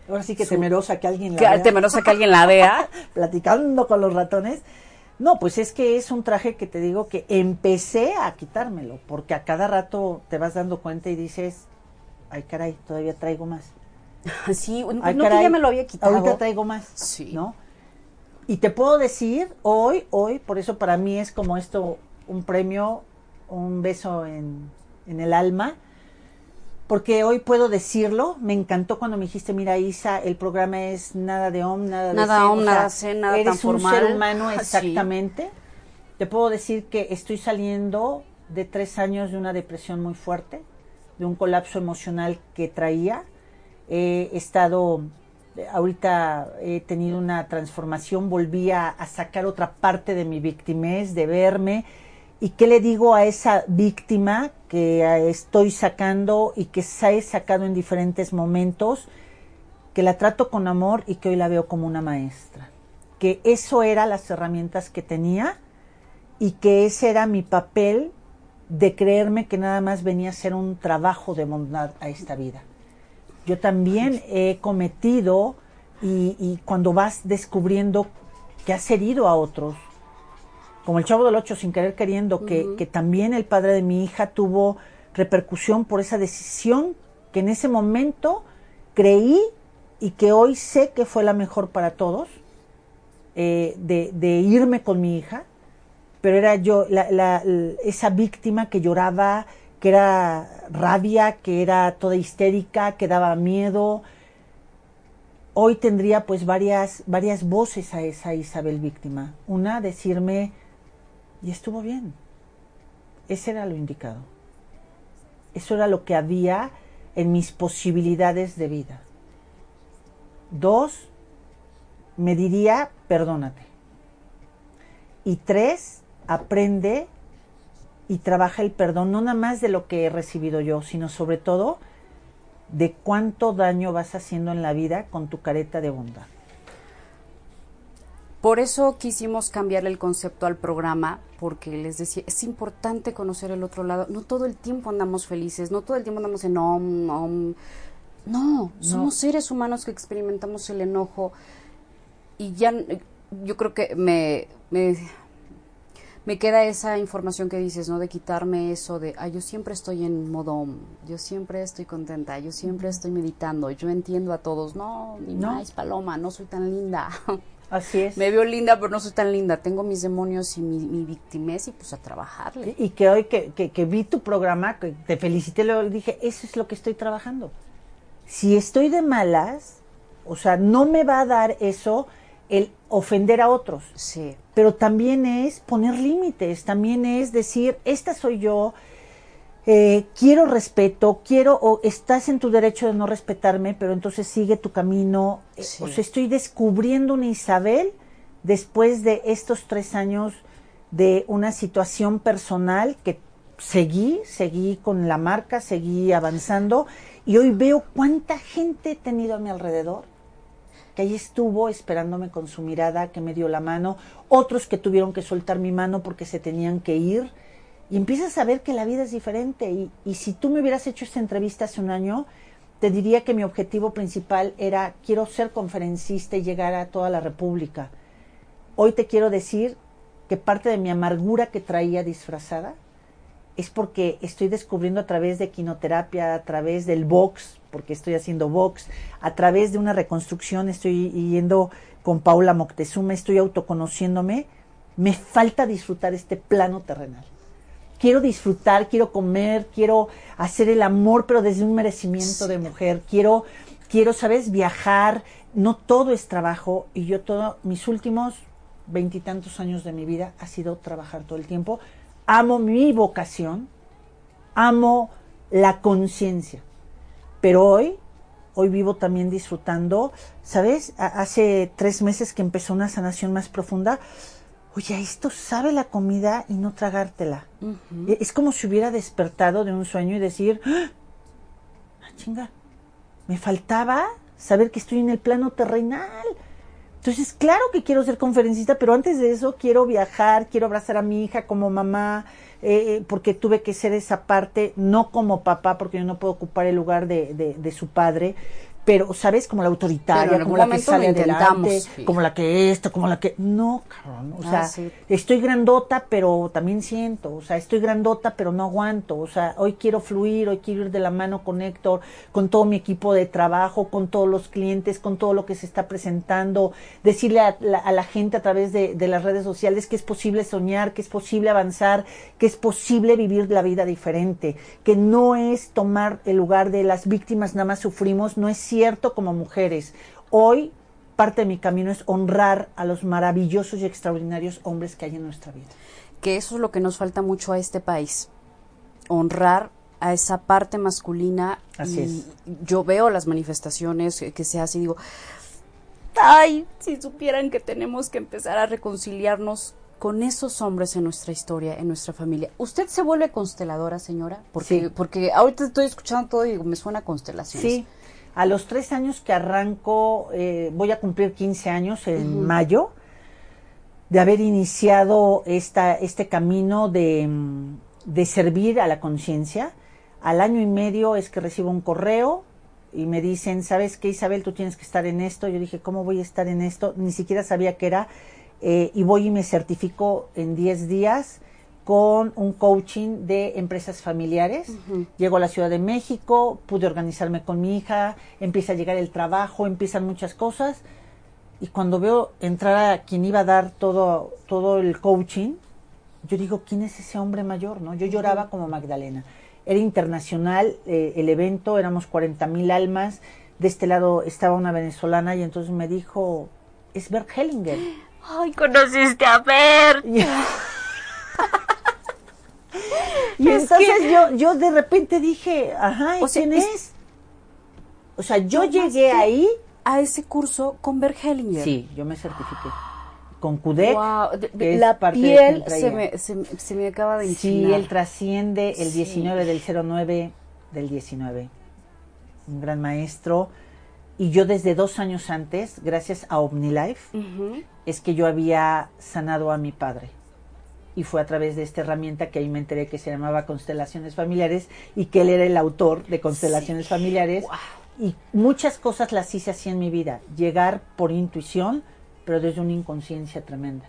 Ahora sí que Su- temerosa que alguien la Que, vea temerosa que alguien la vea. platicando con los ratones. No, pues es que es un traje que te digo que empecé a quitármelo, porque a cada rato te vas dando cuenta y dices, ay caray, todavía traigo más. Sí, no Ay, que caray, ya me lo había quitado. Ahorita traigo más. Sí. ¿No? Y te puedo decir, hoy, hoy, por eso para mí es como esto, un premio, un beso en, en el alma, porque hoy puedo decirlo, me encantó cuando me dijiste, mira Isa, el programa es nada de om, nada de Nada zen", om, nada zen, nada eres tan un formal. ser humano sí. exactamente. Te puedo decir que estoy saliendo de tres años de una depresión muy fuerte, de un colapso emocional que traía. He estado, ahorita he tenido una transformación, volví a, sacar otra parte de mi victimez, de verme. ¿Y qué le digo a esa víctima que eh, estoy sacando y que se he sacado en diferentes momentos? Que la trato con amor y que hoy la veo como una maestra. Que eso era las herramientas que tenía y que ese era mi papel de creerme que nada más venía a ser un trabajo de bondad a esta vida. Yo también he cometido y, y cuando vas descubriendo que has herido a otros, como el chavo del ocho sin querer queriendo, que, que también el padre de mi hija tuvo repercusión por esa decisión que en ese momento creí y que hoy sé que fue la mejor para todos, eh, de, de irme con mi hija, pero era yo, la, la- esa víctima que lloraba, que era rabia, que era toda histérica, que daba miedo. Hoy tendría pues varias, varias voces a esa Isabel víctima. Una, decirme, y estuvo bien. Ese era lo indicado. Eso era lo que había en mis posibilidades de vida. Dos, me diría, perdónate. Y tres, aprende y trabaja el perdón, no nada más de lo que he recibido yo, sino sobre todo de cuánto daño vas haciendo en la vida con tu careta de bondad. Por eso quisimos cambiarle el concepto al programa, porque les decía, es importante conocer el otro lado. No todo el tiempo andamos felices, no todo el tiempo andamos en om, om. No, somos seres humanos que experimentamos el enojo y ya yo creo que me, me, me queda esa información que dices, ¿no? De quitarme eso de, ay, yo siempre estoy en modo yo siempre estoy contenta, yo siempre estoy meditando, yo entiendo a todos. No, ni No. más, Paloma, no soy tan linda. Así es. Me veo linda, pero no soy tan linda. Tengo mis demonios y mi, mi victimez y pues a trabajarle. Y que hoy que, que- que vi tu programa, que te felicité, le dije, eso es lo que estoy trabajando. Si estoy de malas, o sea, no me va a dar eso el ofender a otros. Sí. pero también es poner límites, también es decir, esta soy yo, eh, quiero respeto, quiero, o estás en tu derecho de no respetarme, pero entonces sigue tu camino. Eh, Sí. O sea, estoy descubriendo una Isabel después de estos tres años de una situación personal que seguí, seguí con la marca, seguí avanzando y hoy veo cuánta gente he tenido a mi alrededor que ahí estuvo esperándome con su mirada, que me dio la mano, otros que tuvieron que soltar mi mano porque se tenían que ir, y empiezas a ver que la vida es diferente. Y, y si tú me hubieras hecho esta entrevista hace un año, te diría que mi objetivo principal era, quiero ser conferencista y llegar a toda la República. Hoy te quiero decir que parte de mi amargura que traía disfrazada es porque estoy descubriendo a través de quinoterapia, a través del box, porque estoy haciendo box, a través de una reconstrucción, estoy yendo con Paula Moctezuma, estoy autoconociéndome, me falta disfrutar este plano terrenal. Quiero disfrutar, quiero comer, quiero hacer el amor, pero desde un merecimiento de mujer, quiero quiero, ¿sabes? Viajar, no todo es trabajo y yo todo, mis últimos veintitantos años de mi vida ha sido trabajar todo el tiempo. Amo mi vocación, amo la conciencia, pero hoy, hoy vivo también disfrutando, ¿sabes? Hace tres meses que empezó una sanación más profunda. Oye, esto sabe la comida y no tragártela. E- Es como si hubiera despertado de un sueño y decir, ¡Ah, chinga, me faltaba saber que estoy en el plano terrenal. Entonces, claro que quiero ser conferencista, pero antes de eso quiero viajar, quiero abrazar a mi hija como mamá, eh, eh, porque tuve que ser esa parte, no como papá, porque yo no puedo ocupar el lugar de, de- de su padre, pero, ¿sabes? Como la autoritaria, como la que sale adelante, sí. como la que esto, como la que... No, cabrón, o Ah, sea, sí. estoy grandota, pero también siento, o sea, estoy grandota, pero no aguanto, o sea, hoy quiero fluir, hoy quiero ir de la mano con Héctor, con todo mi equipo de trabajo, con todos los clientes, con todo lo que se está presentando, decirle a la, a la gente a través de, de las redes sociales que es posible soñar, que es posible avanzar, que es posible vivir la vida diferente, que no es tomar el lugar de las víctimas, nada más sufrimos, no es cierto como mujeres. Hoy parte de mi camino es honrar a los maravillosos y extraordinarios hombres que hay en nuestra vida. que eso es lo que nos falta mucho a este país, honrar a esa parte masculina. Así y es. Yo veo las manifestaciones que, que se hacen y digo, ay, si supieran que tenemos que empezar a reconciliarnos con esos hombres en nuestra historia, en nuestra familia. ¿Usted se vuelve consteladora, señora? Porque, Sí. porque ahorita estoy escuchando todo y digo, me suena a constelaciones. Sí, a los tres años que arranco, eh, voy a cumplir 15 años en mayo, de haber iniciado esta, este camino de, mm, de servir a la conciencia. Al año y medio es que recibo un correo y me dicen, ¿sabes qué, Isabel? Tú tienes que estar en esto. Yo dije, ¿cómo voy a estar en esto? Ni siquiera sabía qué era. Eh, y voy y me certifico en 10 días con un coaching de empresas familiares. Llego a la Ciudad de México, pude organizarme con mi hija, empieza a llegar el trabajo, empiezan muchas cosas. Y cuando veo entrar a quien iba a dar todo, todo el coaching, yo digo, ¿quién es ese hombre mayor? ¿no? Yo lloraba como Magdalena. Era internacional eh, el evento, éramos 40 mil almas. De este lado estaba una venezolana y entonces me dijo, es Bert Hellinger. Ay, conociste a Bert. Y, entonces yo, yo de repente dije, ajá, ¿y O sea, quién es- es? O sea, yo llegué ahí. A ese curso con Bert Hellinger. Sí, yo me certifiqué. Con CUDEC. Wow, la parte piel se me, se, se me acaba de Sí, enchinar. él trasciende el Sí. 19 del 09 del 19. Un gran maestro. Y yo desde dos años antes, gracias a OmniLife, Ujú. es que yo había sanado a mi padre. Y fue a través de esta herramienta que ahí me enteré que se llamaba Constelaciones Familiares y que él era el autor de Constelaciones Familiares. Y muchas cosas las hice así en mi vida. Llegar por intuición, pero desde una inconsciencia tremenda.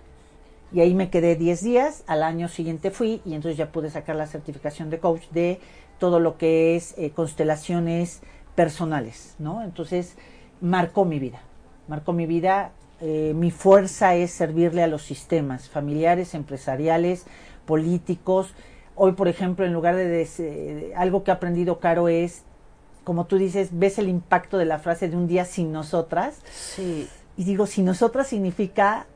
Y ahí me quedé 10 días, al año siguiente fui y entonces ya pude sacar la certificación de coach de todo lo que es eh, constelaciones personales, ¿no? Entonces marcó mi vida, marcó mi vida. Eh, mi fuerza es servirle a los sistemas familiares, empresariales, políticos. Hoy, por ejemplo, en lugar de, des- eh, algo que ha aprendido Caro es, como tú dices, ves el impacto de la frase de un día sin nosotras. Sí. Y digo, si nosotras significa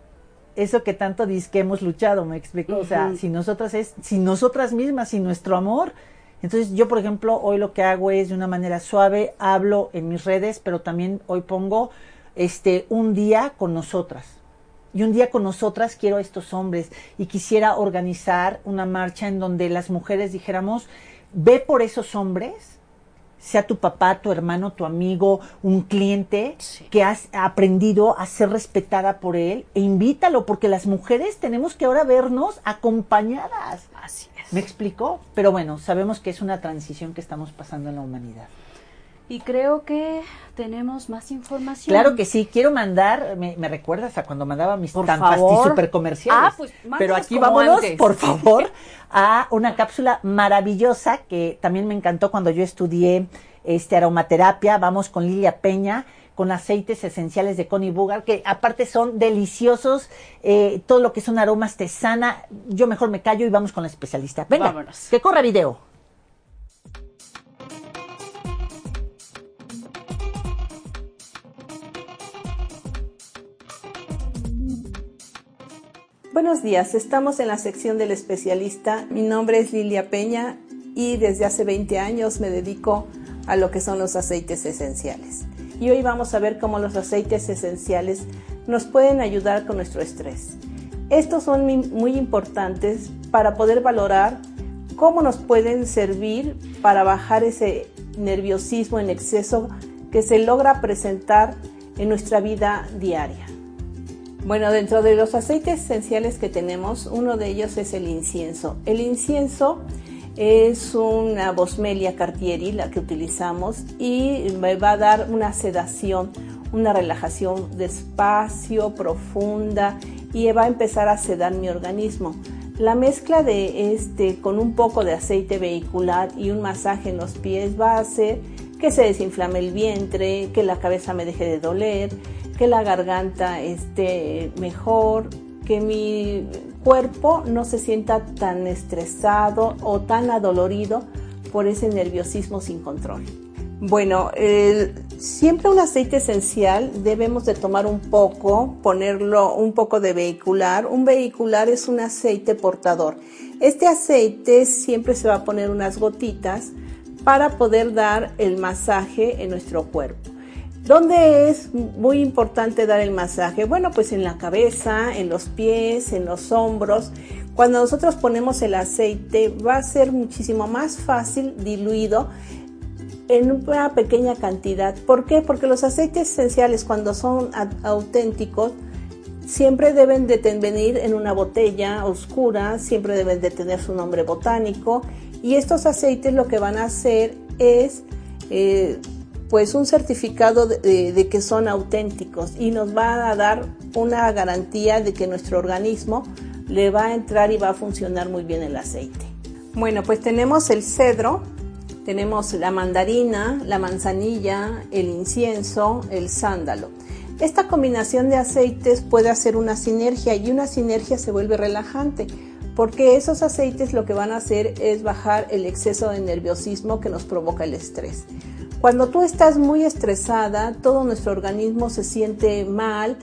eso que tanto dice que hemos luchado, me explico. O sea, si nosotras es, si nosotras mismas, si nuestro amor. Entonces yo, por ejemplo, hoy lo que hago es de una manera suave, hablo en mis redes, pero también hoy pongo este un día con nosotras. Y un día con nosotras quiero a estos hombres y quisiera organizar una marcha en donde las mujeres dijéramos, ve por esos hombres sea tu papá, tu hermano, tu amigo, un cliente Sí. que has aprendido a ser respetada por él e invítalo porque las mujeres tenemos que ahora vernos acompañadas. Así es. ¿Me explicó? Pero bueno, sabemos que es una transición que estamos pasando en la humanidad. Y creo que tenemos más información. Claro que sí, quiero mandar, me, me recuerdas a cuando mandaba mis Por tan super comerciales. Ah, pues, Pero aquí vámonos, antes. por favor, a una cápsula maravillosa que también me encantó cuando yo estudié este aromaterapia. Vamos con Lilia Peña con aceites esenciales de Connie Bugar, que aparte son deliciosos, eh, todo lo que son aromas te sana. Yo mejor me callo y vamos con la especialista. Venga, Vámonos. que corra video. Buenos días, estamos en la sección del especialista. Mi nombre es Lilia Peña y desde hace 20 años me dedico a lo que son los aceites esenciales. Y hoy vamos a ver cómo los aceites esenciales nos pueden ayudar con nuestro estrés. Estos son muy importantes para poder valorar cómo nos pueden servir para bajar ese nerviosismo en exceso que se logra presentar en nuestra vida diaria. Bueno, dentro de los aceites esenciales que tenemos, uno de ellos es el incienso. El incienso es una Bosmelia cartieri, la que utilizamos, y me va a dar una sedación, una relajación despacio, profunda, y va a empezar a sedar mi organismo. La mezcla de este con un poco de aceite vehicular y un masaje en los pies va a hacer que se desinflame el vientre, que la cabeza me deje de doler, que la garganta esté mejor, que mi cuerpo no se sienta tan estresado o tan adolorido por ese nerviosismo sin control. Bueno, siempre un aceite esencial debemos de tomar un poco, ponerlo un poco de vehicular. Un vehicular es un aceite portador. Este aceite siempre se va a poner unas gotitas para poder dar el masaje en nuestro cuerpo. ¿Dónde es muy importante dar el masaje? Bueno, pues en la cabeza, en los pies, en los hombros. Cuando nosotros ponemos el aceite va a ser muchísimo más fácil diluido en una pequeña cantidad. ¿Por qué? Porque los aceites esenciales cuando son auténticos siempre deben de venir en una botella oscura, siempre deben de tener su nombre botánico y estos aceites lo que van a hacer es eh, pues un certificado de, que son auténticos y nos va a dar una garantía de que nuestro organismo le va a entrar y va a funcionar muy bien el aceite. Bueno, pues tenemos el cedro, tenemos la mandarina, la manzanilla, el incienso, el sándalo. Esta combinación de aceites puede hacer una sinergia y una sinergia se vuelve relajante porque esos aceites lo que van a hacer es bajar el exceso de nerviosismo que nos provoca el estrés. Cuando tú estás muy estresada, todo nuestro organismo se siente mal,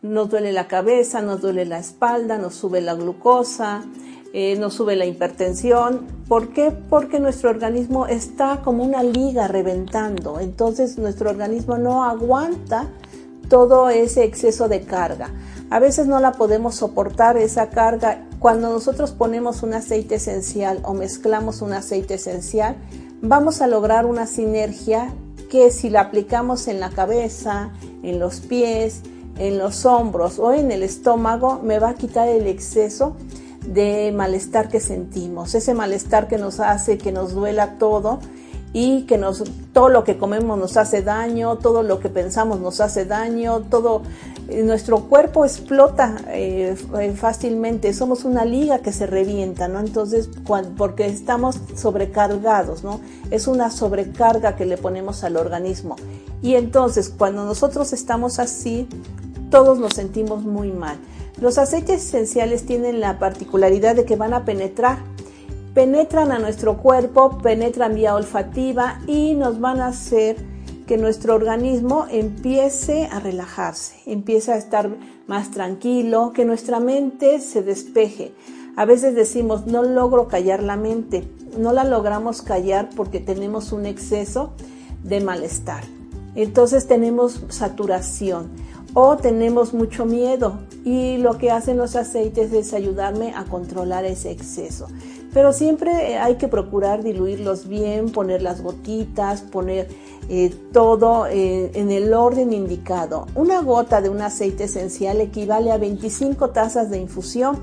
nos duele la cabeza, nos duele la espalda, nos sube la glucosa, eh, nos sube la hipertensión. ¿Por qué? Porque nuestro organismo está como una liga reventando. Entonces nuestro organismo no aguanta todo ese exceso de carga. A veces no la podemos soportar esa carga. Cuando nosotros ponemos un aceite esencial o mezclamos un aceite esencial, vamos a lograr una sinergia que si la aplicamos en la cabeza, en los pies, en los hombros o en el estómago, me va a quitar el exceso de malestar que sentimos, ese malestar que nos hace que nos duela todo y que nos, todo lo que comemos nos hace daño, todo lo que pensamos nos hace daño, todo nuestro cuerpo explota eh, eh, fácilmente, somos una liga que se revienta, ¿no? Entonces, porque estamos sobrecargados, ¿no? Es una sobrecarga que le ponemos al organismo. Y entonces, cuando nosotros estamos así, todos nos sentimos muy mal. Los aceites esenciales tienen la particularidad de que van a penetrar, penetran a nuestro cuerpo, penetran vía olfativa y nos van a hacer que nuestro organismo empiece a relajarse, empiece a estar más tranquilo, que nuestra mente se despeje. A veces decimos, no logro callar la mente, no la logramos callar porque tenemos un exceso de malestar. Entonces tenemos saturación o tenemos mucho miedo y lo que hacen los aceites es ayudarme a controlar ese exceso. Pero siempre hay que procurar diluirlos bien, poner las gotitas, poner eh, todo eh, en el orden indicado. Una gota de un aceite esencial equivale a 25 tazas de infusión.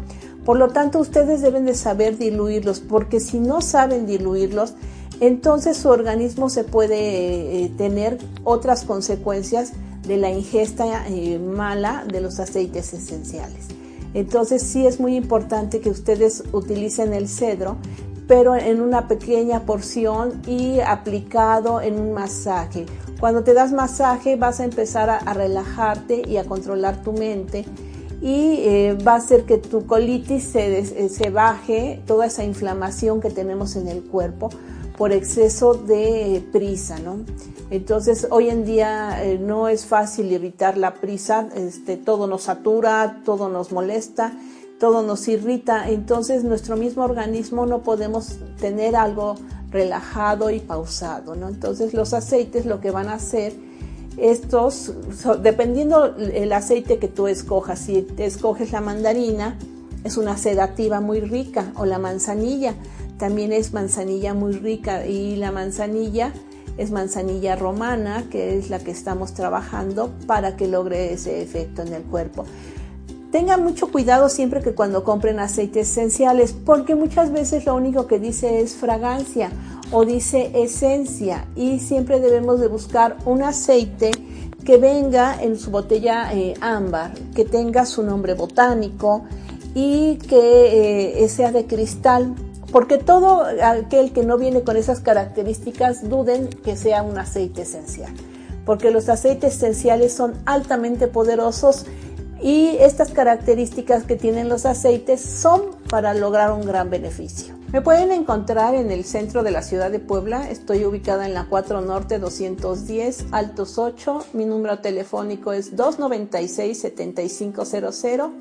Por lo tanto, ustedes deben de saber diluirlos, porque si no saben diluirlos, entonces su organismo se puede eh, tener otras consecuencias de la ingesta eh, mala de los aceites esenciales. Entonces sí es muy importante que ustedes utilicen el cedro, pero en una pequeña porción y aplicado en un masaje. Cuando te das masaje vas a empezar a, relajarte y a controlar tu mente y eh, va a hacer que tu colitis se, eh, se baje, toda esa inflamación que tenemos en el cuerpo por exceso de prisa, ¿no? Entonces, hoy en día eh, no es fácil evitar la prisa, este, todo nos satura, todo nos molesta todo nos irrita, entonces nuestro mismo organismo no podemos tener algo relajado y pausado, ¿no? Entonces los aceites lo que van a hacer estos, dependiendo el aceite que tú escojas, si te escoges la mandarina, es una sedativa muy rica, o la manzanilla, también es manzanilla muy rica, y la manzanilla es manzanilla romana, que es la que estamos trabajando para que logre ese efecto en el cuerpo. Tengan mucho cuidado siempre que cuando compren aceites esenciales, porque muchas veces lo único que dice es fragancia o dice esencia y siempre debemos de buscar un aceite que venga en su botella eh, ámbar, que tenga su nombre botánico y que eh, sea de cristal, porque todo aquel que no viene con esas características duden que sea un aceite esencial, porque los aceites esenciales son altamente poderosos y estas características que tienen los aceites son para lograr un gran beneficio. Me pueden encontrar en el centro de la ciudad de Puebla. Estoy ubicada en la 4 Norte 210, Altos 8. Mi número telefónico es 296-7500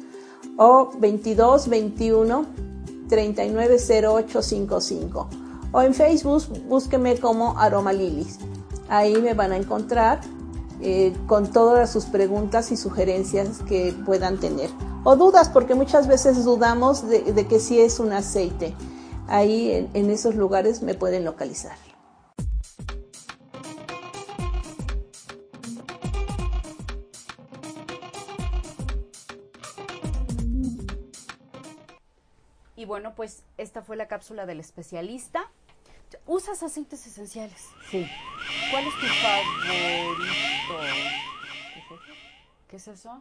o 2221 390855. O en Facebook búsqueme como Aroma Lilies. Ahí me van a encontrar eh, con todas sus preguntas y sugerencias que puedan tener. O dudas, porque muchas veces dudamos de, que si es un aceite. Ahí en esos lugares me pueden localizar. Bueno, pues esta fue la cápsula del especialista. ¿Usas aceites esenciales? Sí. ¿Cuál es tu favorito? ¿Qué es eso?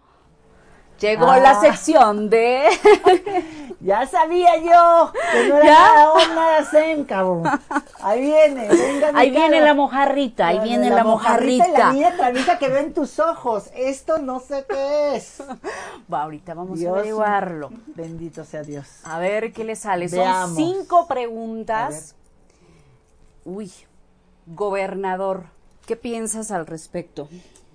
Llegó Ah. la sección de... Ya sabía yo que no era ¿Ya? nada onda nada zen, cabrón. Ahí viene, venga mi Ahí viene la mojarrita, ahí viene la Y mojarrita. la niña tramita que veo en tus ojos. Esto no sé qué es. Va, ahorita vamos Dios a averiguarlo. Bendito sea Dios. A ver qué le sale. Son cinco preguntas. Uy, gobernador, ¿qué piensas al respecto?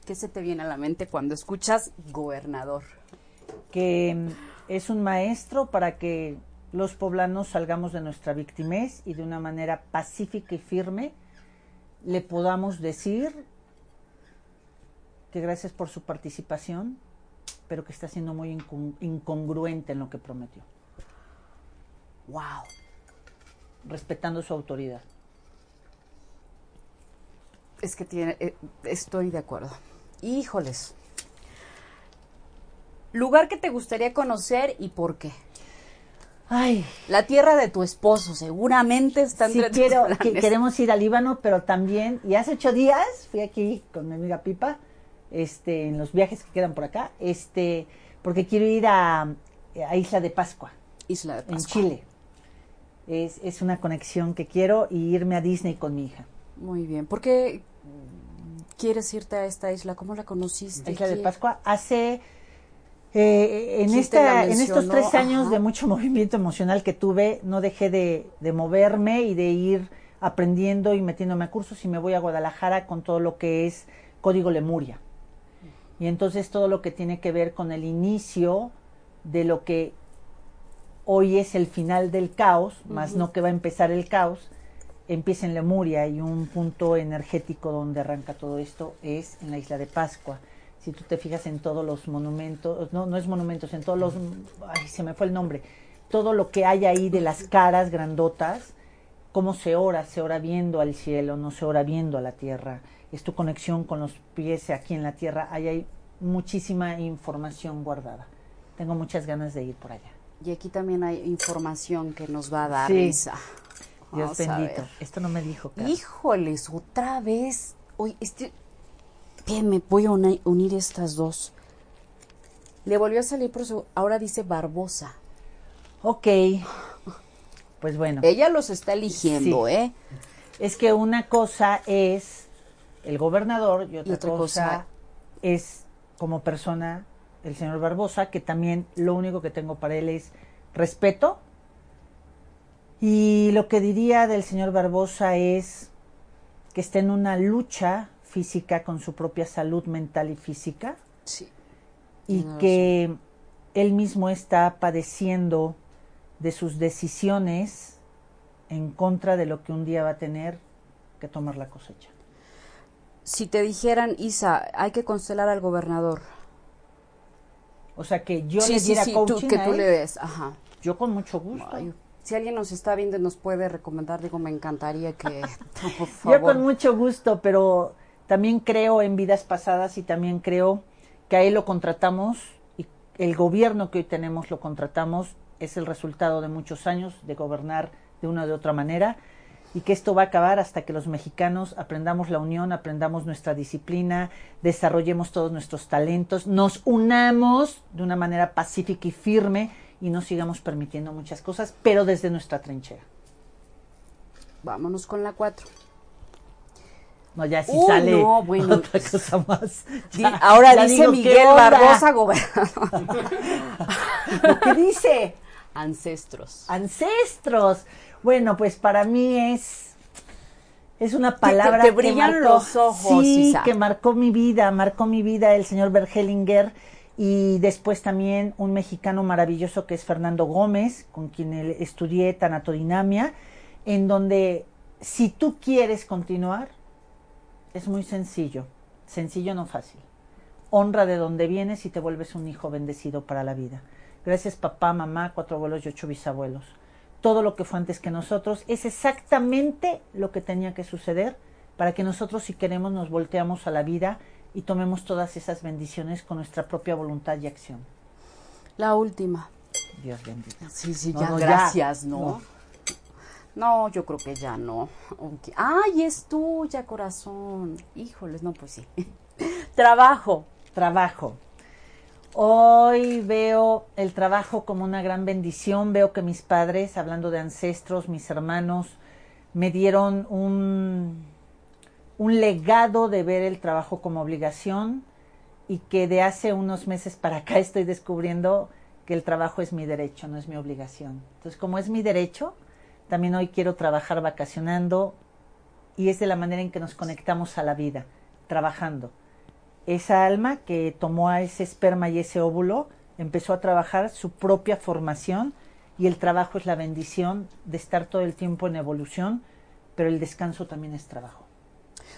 ¿Qué se te viene a la mente cuando escuchas gobernador? Que mm, es un maestro para que los poblanos salgamos de nuestra victimez y de una manera pacífica y firme le podamos decir que gracias por su participación, pero que está siendo muy incon- incongruente en lo que prometió, Wow. respetando su autoridad. Es que tiene, eh, estoy de acuerdo. Híjoles. Lugar que te gustaría conocer y por qué. Ay, La tierra de tu esposo, seguramente está sí entre tus quiero, que- queremos ir al Líbano, pero también, y hace ocho días fui aquí con mi amiga Pipa, este, en los viajes que quedan por acá, este, porque quiero ir a, a Isla de Pascua, Isla de en Pascua. Chile. Es, es una conexión que quiero y irme a Disney con mi hija. Muy bien. ¿Por qué quieres irte a esta isla? ¿Cómo la conociste? La Isla de ¿Qué- Pascua hace eh, en ¿Quién te esta la en estos tres años de mucho movimiento emocional que tuve no dejé de, de moverme y de ir aprendiendo y metiéndome a cursos y me voy a Guadalajara con todo lo que es código Lemuria. Y entonces todo lo que tiene que ver con el inicio de lo que hoy es el final del caos más no que va a empezar el caos empieza en Lemuria y un punto energético donde arranca todo esto es en la isla de Pascua. Si tú te fijas en todos los monumentos, no, no es monumentos, en todos los, ay, se me fue el nombre, todo lo que hay ahí de las caras grandotas, cómo se ora, se ora viendo al cielo, no se ora viendo a la tierra, es tu conexión con los pies aquí en la tierra, ahí hay muchísima información guardada. Tengo muchas ganas de ir por allá. Y aquí también hay información que nos va a dar Sí. Dios Vamos bendito. Esto no me dijo. Carlos. Híjoles, otra vez. Oye, este. Bien, me voy a uni- unir estas dos. Le volvió a salir por su. Ahora dice Barbosa. Ok. Pues bueno. Ella los está eligiendo, Sí. ¿eh? Es que una cosa es el gobernador y otra, otra cosa, cosa- es como persona el señor Barbosa, que también lo único que tengo para él es respeto. Y lo que diría del señor Barbosa es que está en una lucha física con su propia salud mental y física Sí. y que él mismo está padeciendo de sus decisiones en contra de lo que un día va a tener que tomar la cosecha. Si te dijeran, Isa, hay que constelar al gobernador. O sea, que yo sí, le diera sí, coaching que a tú le des, ajá. yo con mucho gusto. Ay, si alguien nos está viendo y nos puede recomendar, digo, me encantaría que, por Yo con mucho gusto, pero también creo en vidas pasadas y también creo que a él lo contratamos y el gobierno que hoy tenemos lo contratamos es el resultado de muchos años de gobernar de una o de otra manera y que esto va a acabar hasta que los mexicanos aprendamos la unión, aprendamos nuestra disciplina, desarrollemos todos nuestros talentos, nos unamos de una manera pacífica y firme y no sigamos permitiendo muchas cosas, pero desde nuestra trinchera. Vámonos con la cuatro. No, ya si Uy, sale no, bueno, otra cosa más. Di- ahora ya dice digo, ¿qué Miguel? Barbosa, gobernador. ¿Qué dice? Ancestros. Ancestros. Bueno, pues para mí es es una palabra te que brillan marcó- los ojos, sí, Isa. que marcó mi vida, marcó mi vida el señor Bergelinger y después también un mexicano maravilloso que es Fernando Gómez, con quien estudié tanatodinamia, en donde si tú quieres continuar es muy sencillo, sencillo no fácil. Honra de donde vienes y te vuelves un hijo bendecido para la vida. Gracias papá, mamá, cuatro abuelos y ocho bisabuelos. Todo lo que fue antes que nosotros es exactamente lo que tenía que suceder para que nosotros si queremos nos volteamos a la vida y tomemos todas esas bendiciones con nuestra propia voluntad y acción. La última. Dios bendito. Sí, sí, ya, no, gracias, ¿no? No. No, yo creo que ya no. Ok. Ay, es tuya, corazón. Híjoles, no, pues sí. Trabajo. Trabajo. Hoy veo el trabajo como una gran bendición. Veo que mis padres, hablando de ancestros, mis hermanos, me dieron un, un legado de ver el trabajo como obligación y que de hace unos meses para acá estoy descubriendo que el trabajo es mi derecho, no es mi obligación. Entonces, como es mi derecho, también hoy quiero trabajar vacacionando y es de la manera en que nos conectamos a la vida, trabajando esa alma que tomó a ese esperma y ese óvulo empezó a trabajar su propia formación y el trabajo es la bendición de estar todo el tiempo en evolución, pero el descanso también es trabajo.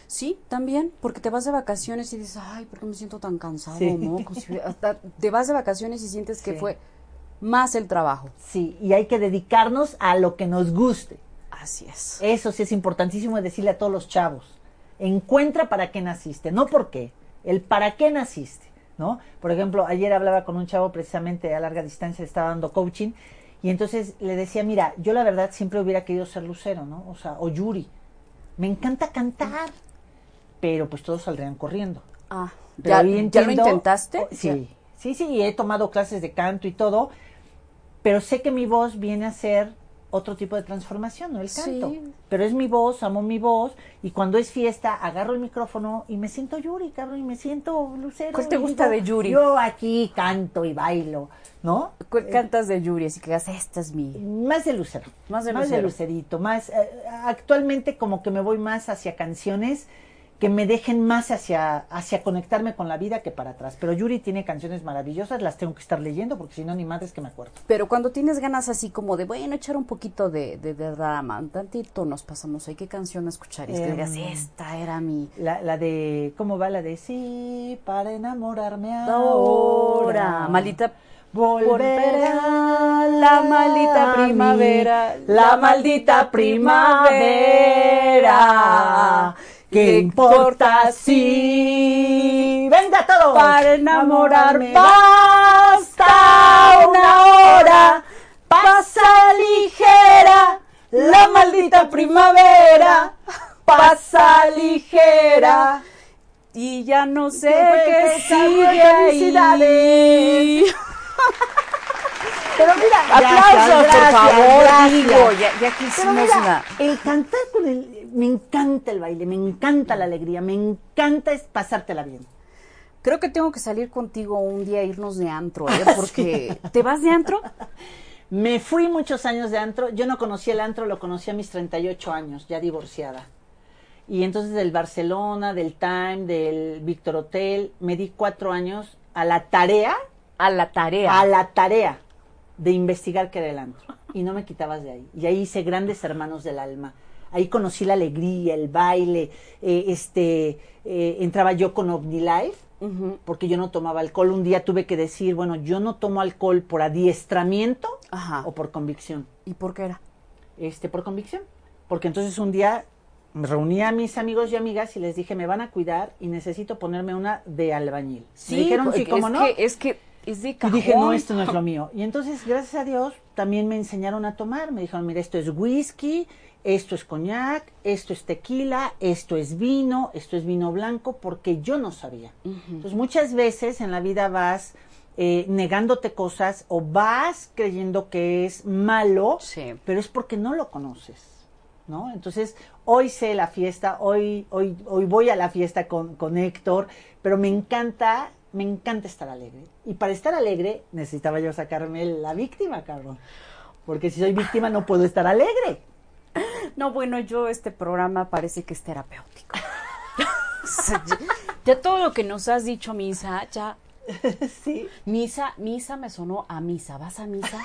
Sí, también, porque te vas de vacaciones y dices, ay, ¿por qué me siento tan cansado? Sí. ¿no? Si- hasta te vas de vacaciones y sientes que Sí. fue más el trabajo. Sí, y hay que dedicarnos a lo que nos guste. Así es. Eso sí es importantísimo decirle a todos los chavos. Encuentra para qué naciste, no por qué, el para qué naciste, ¿no? Por ejemplo, ayer hablaba con un chavo precisamente a larga distancia, estaba dando coaching, y entonces le decía, mira, yo la verdad siempre hubiera querido ser lucero, ¿no? O sea, o Yuri. Me encanta cantar, pero pues todos saldrían corriendo. Ah, Pero ¿ya, ¿ya lo intentaste? Oh, Sí, sí, sí, y he tomado clases de canto y todo, pero sé que mi voz viene a ser otro tipo de transformación, no el canto. Sí. Pero es mi voz, amo mi voz, y cuando es fiesta agarro el micrófono y me siento Yuri, cabrón, y me siento lucero. ¿Cuál te gusta de Yuri? Yo aquí canto y bailo, ¿no? Cu- Cantas de Yuri, así que esta es mi... Más de lucero. Más de lucero. lucerito. Más, eh, actualmente como que me voy más hacia canciones que me dejen más hacia, hacia conectarme con la vida que para atrás. Pero Yuri tiene canciones maravillosas, las tengo que estar leyendo porque si no ni madres que me acuerdo. Pero cuando tienes ganas así como de, bueno, echar un poquito de, de, de drama, un tantito nos pasamos ahí, ¿qué canción escucharías? Que Em, digas, esta era mi... La, la de, ¿cómo va? La de sí, para enamorarme ahora. Ahora, maldita... Volverá la maldita primavera, la maldita primavera. ¿Qué importa si venga todo Para enamorar basta una hora. pasa ligera la maldita primavera. Pasa ligera Y ya no sé qué sigue ahí. pero mira Aplausos, por favor, gracias. digo, ya, ya que Pero mira, una... el cantar con el... Me encanta el baile, me encanta la alegría, me encanta es pasártela bien. Creo que tengo que salir contigo un día a irnos de antro, ¿eh? Porque... ¿Te vas de antro? Me fui muchos años de antro. Yo no conocí el antro, lo conocí a mis 38 años, ya divorciada. Y entonces del Barcelona, del Time, del Victor Hotel, me di cuatro años a la tarea, A la tarea. a la tarea de investigar qué era el antro. Y no me quitabas de ahí. Y ahí hice grandes hermanos del alma. Ahí conocí la alegría, el baile. eh, este, eh, entraba yo con OmniLife, Ujú. porque yo no tomaba alcohol. Un día tuve que decir, bueno, yo no tomo alcohol por adiestramiento Ajá. o por convicción. ¿Y por qué era? Este, por convicción. Porque entonces un día me reuní a mis amigos y amigas y les dije, me van a cuidar y necesito ponerme una de albañil. me dijeron, sí, porque cómo no. Que, es que es de Y dije, no, esto no es lo mío. Y entonces, gracias a Dios, también me enseñaron a tomar. Me dijeron, mira, esto es whisky, esto es coñac, esto es tequila, esto es vino, esto es vino blanco, porque yo no sabía. Entonces, muchas veces en la vida vas eh, negándote cosas o vas creyendo que es malo, Sí. pero es porque no lo conoces. ¿No? Entonces, hoy sé la fiesta, hoy, hoy, hoy voy a la fiesta con, con Héctor, pero me encanta, me encanta estar alegre. Y para estar alegre necesitaba yo sacarme la víctima, cabrón. Porque si soy víctima no puedo estar alegre. No, bueno, yo este programa parece que es terapéutico. O sea, ya, ya todo lo que nos has dicho, Misa, ya. Sí. Misa, Misa me sonó a Misa. ¿Vas a Misa?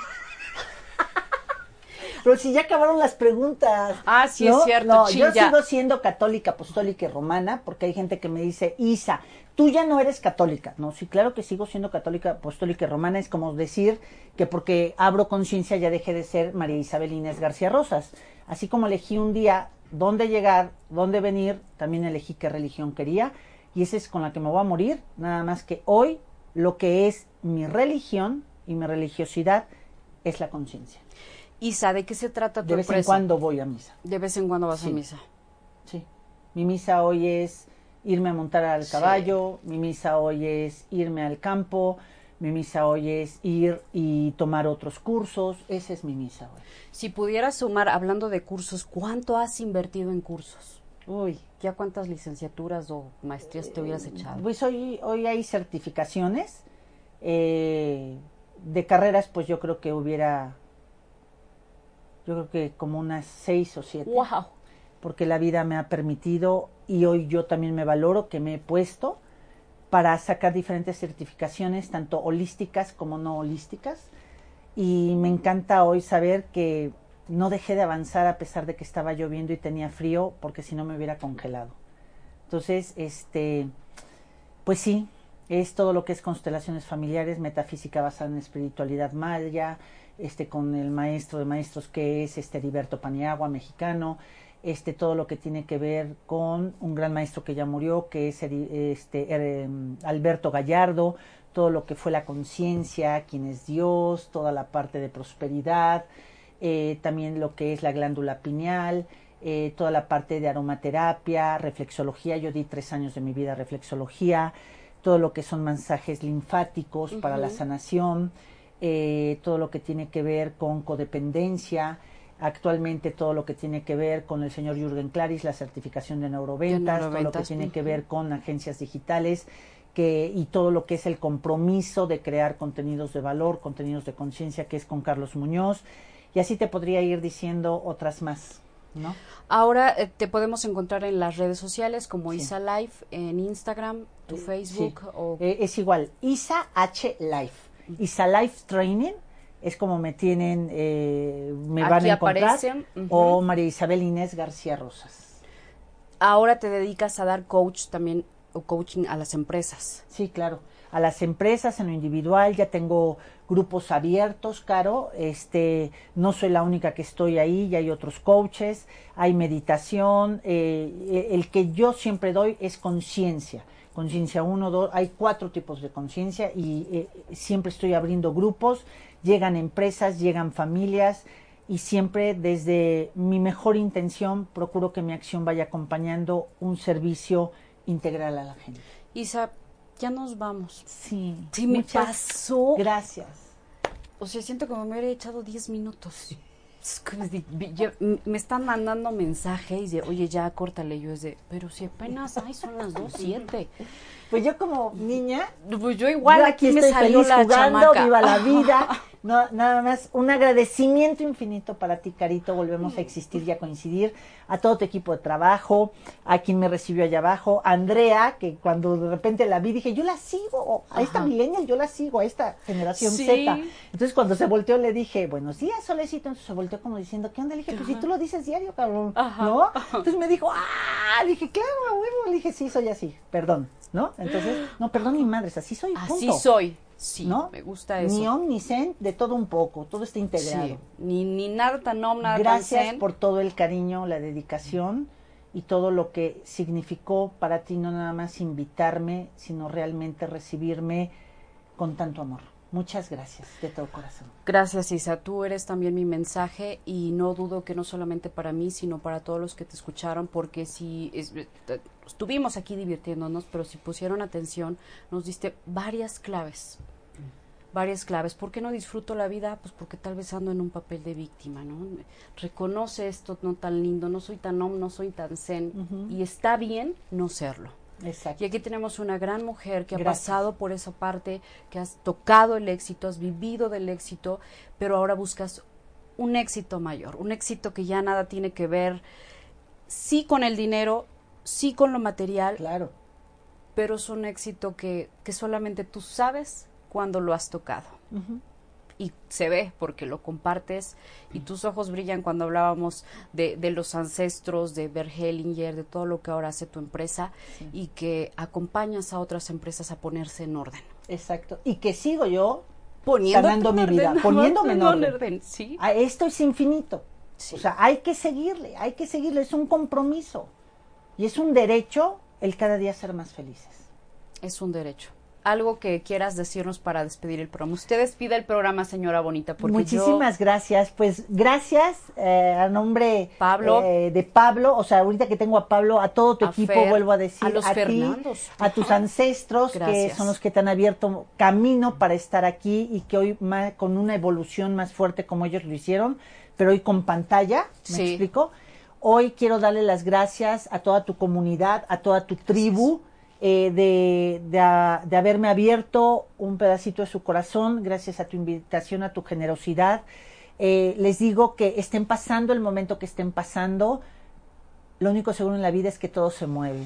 Pero si ya acabaron las preguntas. Ah, sí, es cierto, No, chin, yo ya. sigo siendo católica, apostólica y romana, porque hay gente que me dice, Isa, tú ya no eres católica. No, sí, claro que sigo siendo católica, apostólica y romana. Es como decir que porque abro conciencia ya dejé de ser María Isabel Inés García Rosas. Así como elegí un día dónde llegar, dónde venir, también elegí qué religión quería. Y esa es con la que me voy a morir. Nada más que hoy lo que es mi religión y mi religiosidad es la conciencia. Isa, ¿de qué se trata tu De vez en cuando voy a misa. De vez en cuando vas Sí. a Misa. Sí. Mi misa hoy es irme a montar al Sí. caballo, mi misa hoy es irme al campo, mi misa hoy es ir y tomar otros cursos. Esa es mi misa hoy. Si pudieras sumar, hablando de cursos, ¿cuánto has invertido en cursos? Uy. ¿Ya cuántas licenciaturas o maestrías te hubieras echado? Pues hoy, hoy hay certificaciones. eh, de carreras, pues yo creo que hubiera, yo creo que como unas seis o siete. ¡Wow! Porque la vida me ha permitido y hoy yo también me valoro que me he puesto para sacar diferentes certificaciones, tanto holísticas como no holísticas. Y me encanta hoy saber que no dejé de avanzar a pesar de que estaba lloviendo y tenía frío, porque si no me hubiera congelado. Entonces, este, pues sí, es todo lo que es constelaciones familiares, metafísica basada en espiritualidad maya, este con el maestro de maestros que es este Heriberto Paniagua, mexicano, este todo lo que tiene que ver con un gran maestro que ya murió, que es este eh, Alberto Gallardo, todo lo que fue la conciencia, quién es Dios, toda la parte de prosperidad, eh, también lo que es la glándula pineal, eh, toda la parte de aromaterapia, reflexología, yo di tres años de mi vida a reflexología, todo lo que son masajes linfáticos para la sanación, eh, todo lo que tiene que ver con codependencia, actualmente todo lo que tiene que ver con el señor Jürgen Claris, la certificación de neuroventas, todo lo que tiene que ver con agencias digitales, que, y todo lo que es el compromiso de crear contenidos de valor, contenidos de conciencia, que es con Carlos Muñoz, y así te podría ir diciendo otras más, ¿no? Ahora eh, te podemos encontrar en las redes sociales como Sí. Isa Life, en Instagram, tu Eh, Facebook sí. o... Eh, es igual, Isa H Life. Isa Life Training es como me tienen, eh, me van a encontrar. O María Isabel Inés García Rosas. Ahora te dedicas a dar coach también o coaching a las empresas. Sí, claro. A las empresas en lo individual ya tengo grupos abiertos, Caro. Este, no soy la única que estoy ahí, ya hay otros coaches, hay meditación. eh, el que yo siempre doy es conciencia. Conciencia uno, dos, hay cuatro tipos de conciencia y eh, siempre estoy abriendo grupos. Llegan empresas, llegan familias y siempre desde mi mejor intención procuro que mi acción vaya acompañando un servicio integral a la gente. Isa, ya nos vamos. Sí. Sí, me pasó. Gracias. O sea, siento que me hubiera echado 10 minutos. Me yo- están mandando mensajes de, oye, ya córtale. Yo es de, pero si apenas, ay, son las 2.07. Pues yo como niña, Pues yo igual yo aquí, aquí me estoy salió feliz la jugando, chamaca. viva la vida. No, nada más un agradecimiento infinito para ti, Carito. Volvemos a existir y a coincidir. A todo tu equipo de trabajo, a quien me recibió allá abajo, a Andrea, que cuando de repente la vi dije, yo la sigo, a esta millennial yo la sigo, a esta generación Sí. Z. Entonces cuando se volteó le dije, buenos días, Solecito. Entonces se volteó como diciendo, ¿qué onda? Le dije, pues si tú lo dices diario, cabrón, Ajá. ¿no? Entonces me dijo, ah, le dije, claro, huevo. Le dije, sí, soy así, perdón, ¿no? Entonces, no, perdón ni madres, así soy, Así punto. soy. Sí, ¿no? me gusta eso. Ni om ni zen, de todo un poco, todo está integrado. Sí, ni, ni nada tan om, nada Gracias por todo el cariño, la dedicación y todo lo que significó para ti no nada más invitarme, sino realmente recibirme con tanto amor. Muchas gracias de todo corazón. Gracias, Isa. Tú eres también mi mensaje y no dudo que no solamente para mí, sino para todos los que te escucharon, porque si es- eh, estuvimos aquí divirtiéndonos, pero si pusieron atención, nos diste varias claves. Varias claves. ¿Por qué no disfruto la vida? Pues porque tal vez ando en un papel de víctima, ¿no? Reconoce esto no tan lindo, no soy tan om, no soy tan zen, y está bien no serlo. Exacto. Y aquí tenemos una gran mujer que ha pasado por esa parte, que has tocado el éxito, has vivido del éxito, pero ahora buscas un éxito mayor, un éxito que ya nada tiene que ver, sí con el dinero, sí con lo material, Claro. pero es un éxito que, que solamente tú sabes cuando lo has tocado. Y se ve porque lo compartes y tus ojos brillan cuando hablábamos de, de los ancestros, de Bert Hellinger, de todo lo que ahora hace tu empresa y que acompañas a otras empresas a ponerse en orden. Exacto. Y que sigo yo Poniendo mi vida, poniéndome en orden. Sí. A esto es infinito. Sí. O sea, hay que seguirle, hay que seguirle, es un compromiso. Y es un derecho el cada día ser más felices. Es un derecho. Algo que quieras decirnos para despedir el programa. Usted despida el programa, señora Bonita, porque Muchísimas gracias. Pues gracias eh, a nombre Pablo. eh, de Pablo, o sea, ahorita que tengo a Pablo, a todo tu A equipo, Fer, vuelvo a decir, a los ti, Fernandos. a tus ancestros, que son los que te han abierto camino para estar aquí y que hoy ma- con una evolución más fuerte como ellos lo hicieron, pero hoy con pantalla, ¿me Sí. explico? Hoy quiero darle las gracias a toda tu comunidad, a toda tu tribu, eh, de, de, haberme abierto un pedacito de su corazón, gracias a tu invitación, a tu generosidad. Eh, les digo que estén pasando el momento que estén pasando, lo único seguro en la vida es que todo se mueve.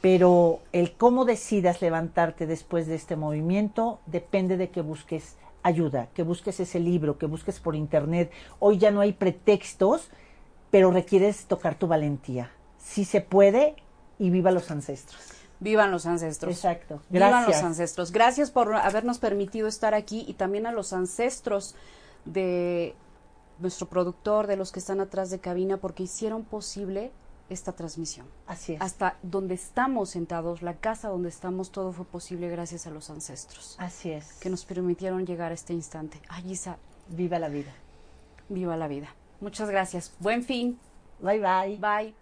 Pero el cómo decidas levantarte después de este movimiento depende de que busques ayuda, que busques ese libro, que busques por internet. Hoy ya no hay pretextos, pero requieres tocar tu valentía. Si se puede y viva los ancestros. Vivan los ancestros. Exacto. Vivan Gracias. los ancestros. Gracias por habernos permitido estar aquí y también a los ancestros de nuestro productor, de los que están atrás de cabina, porque hicieron posible esta transmisión. Así es. Hasta donde estamos sentados, la casa donde estamos, todo fue posible gracias a los ancestros Así es. que nos permitieron llegar a este instante. Ay, Isa, Viva la vida. viva la vida. Muchas gracias. Buen fin. Bye bye. Bye.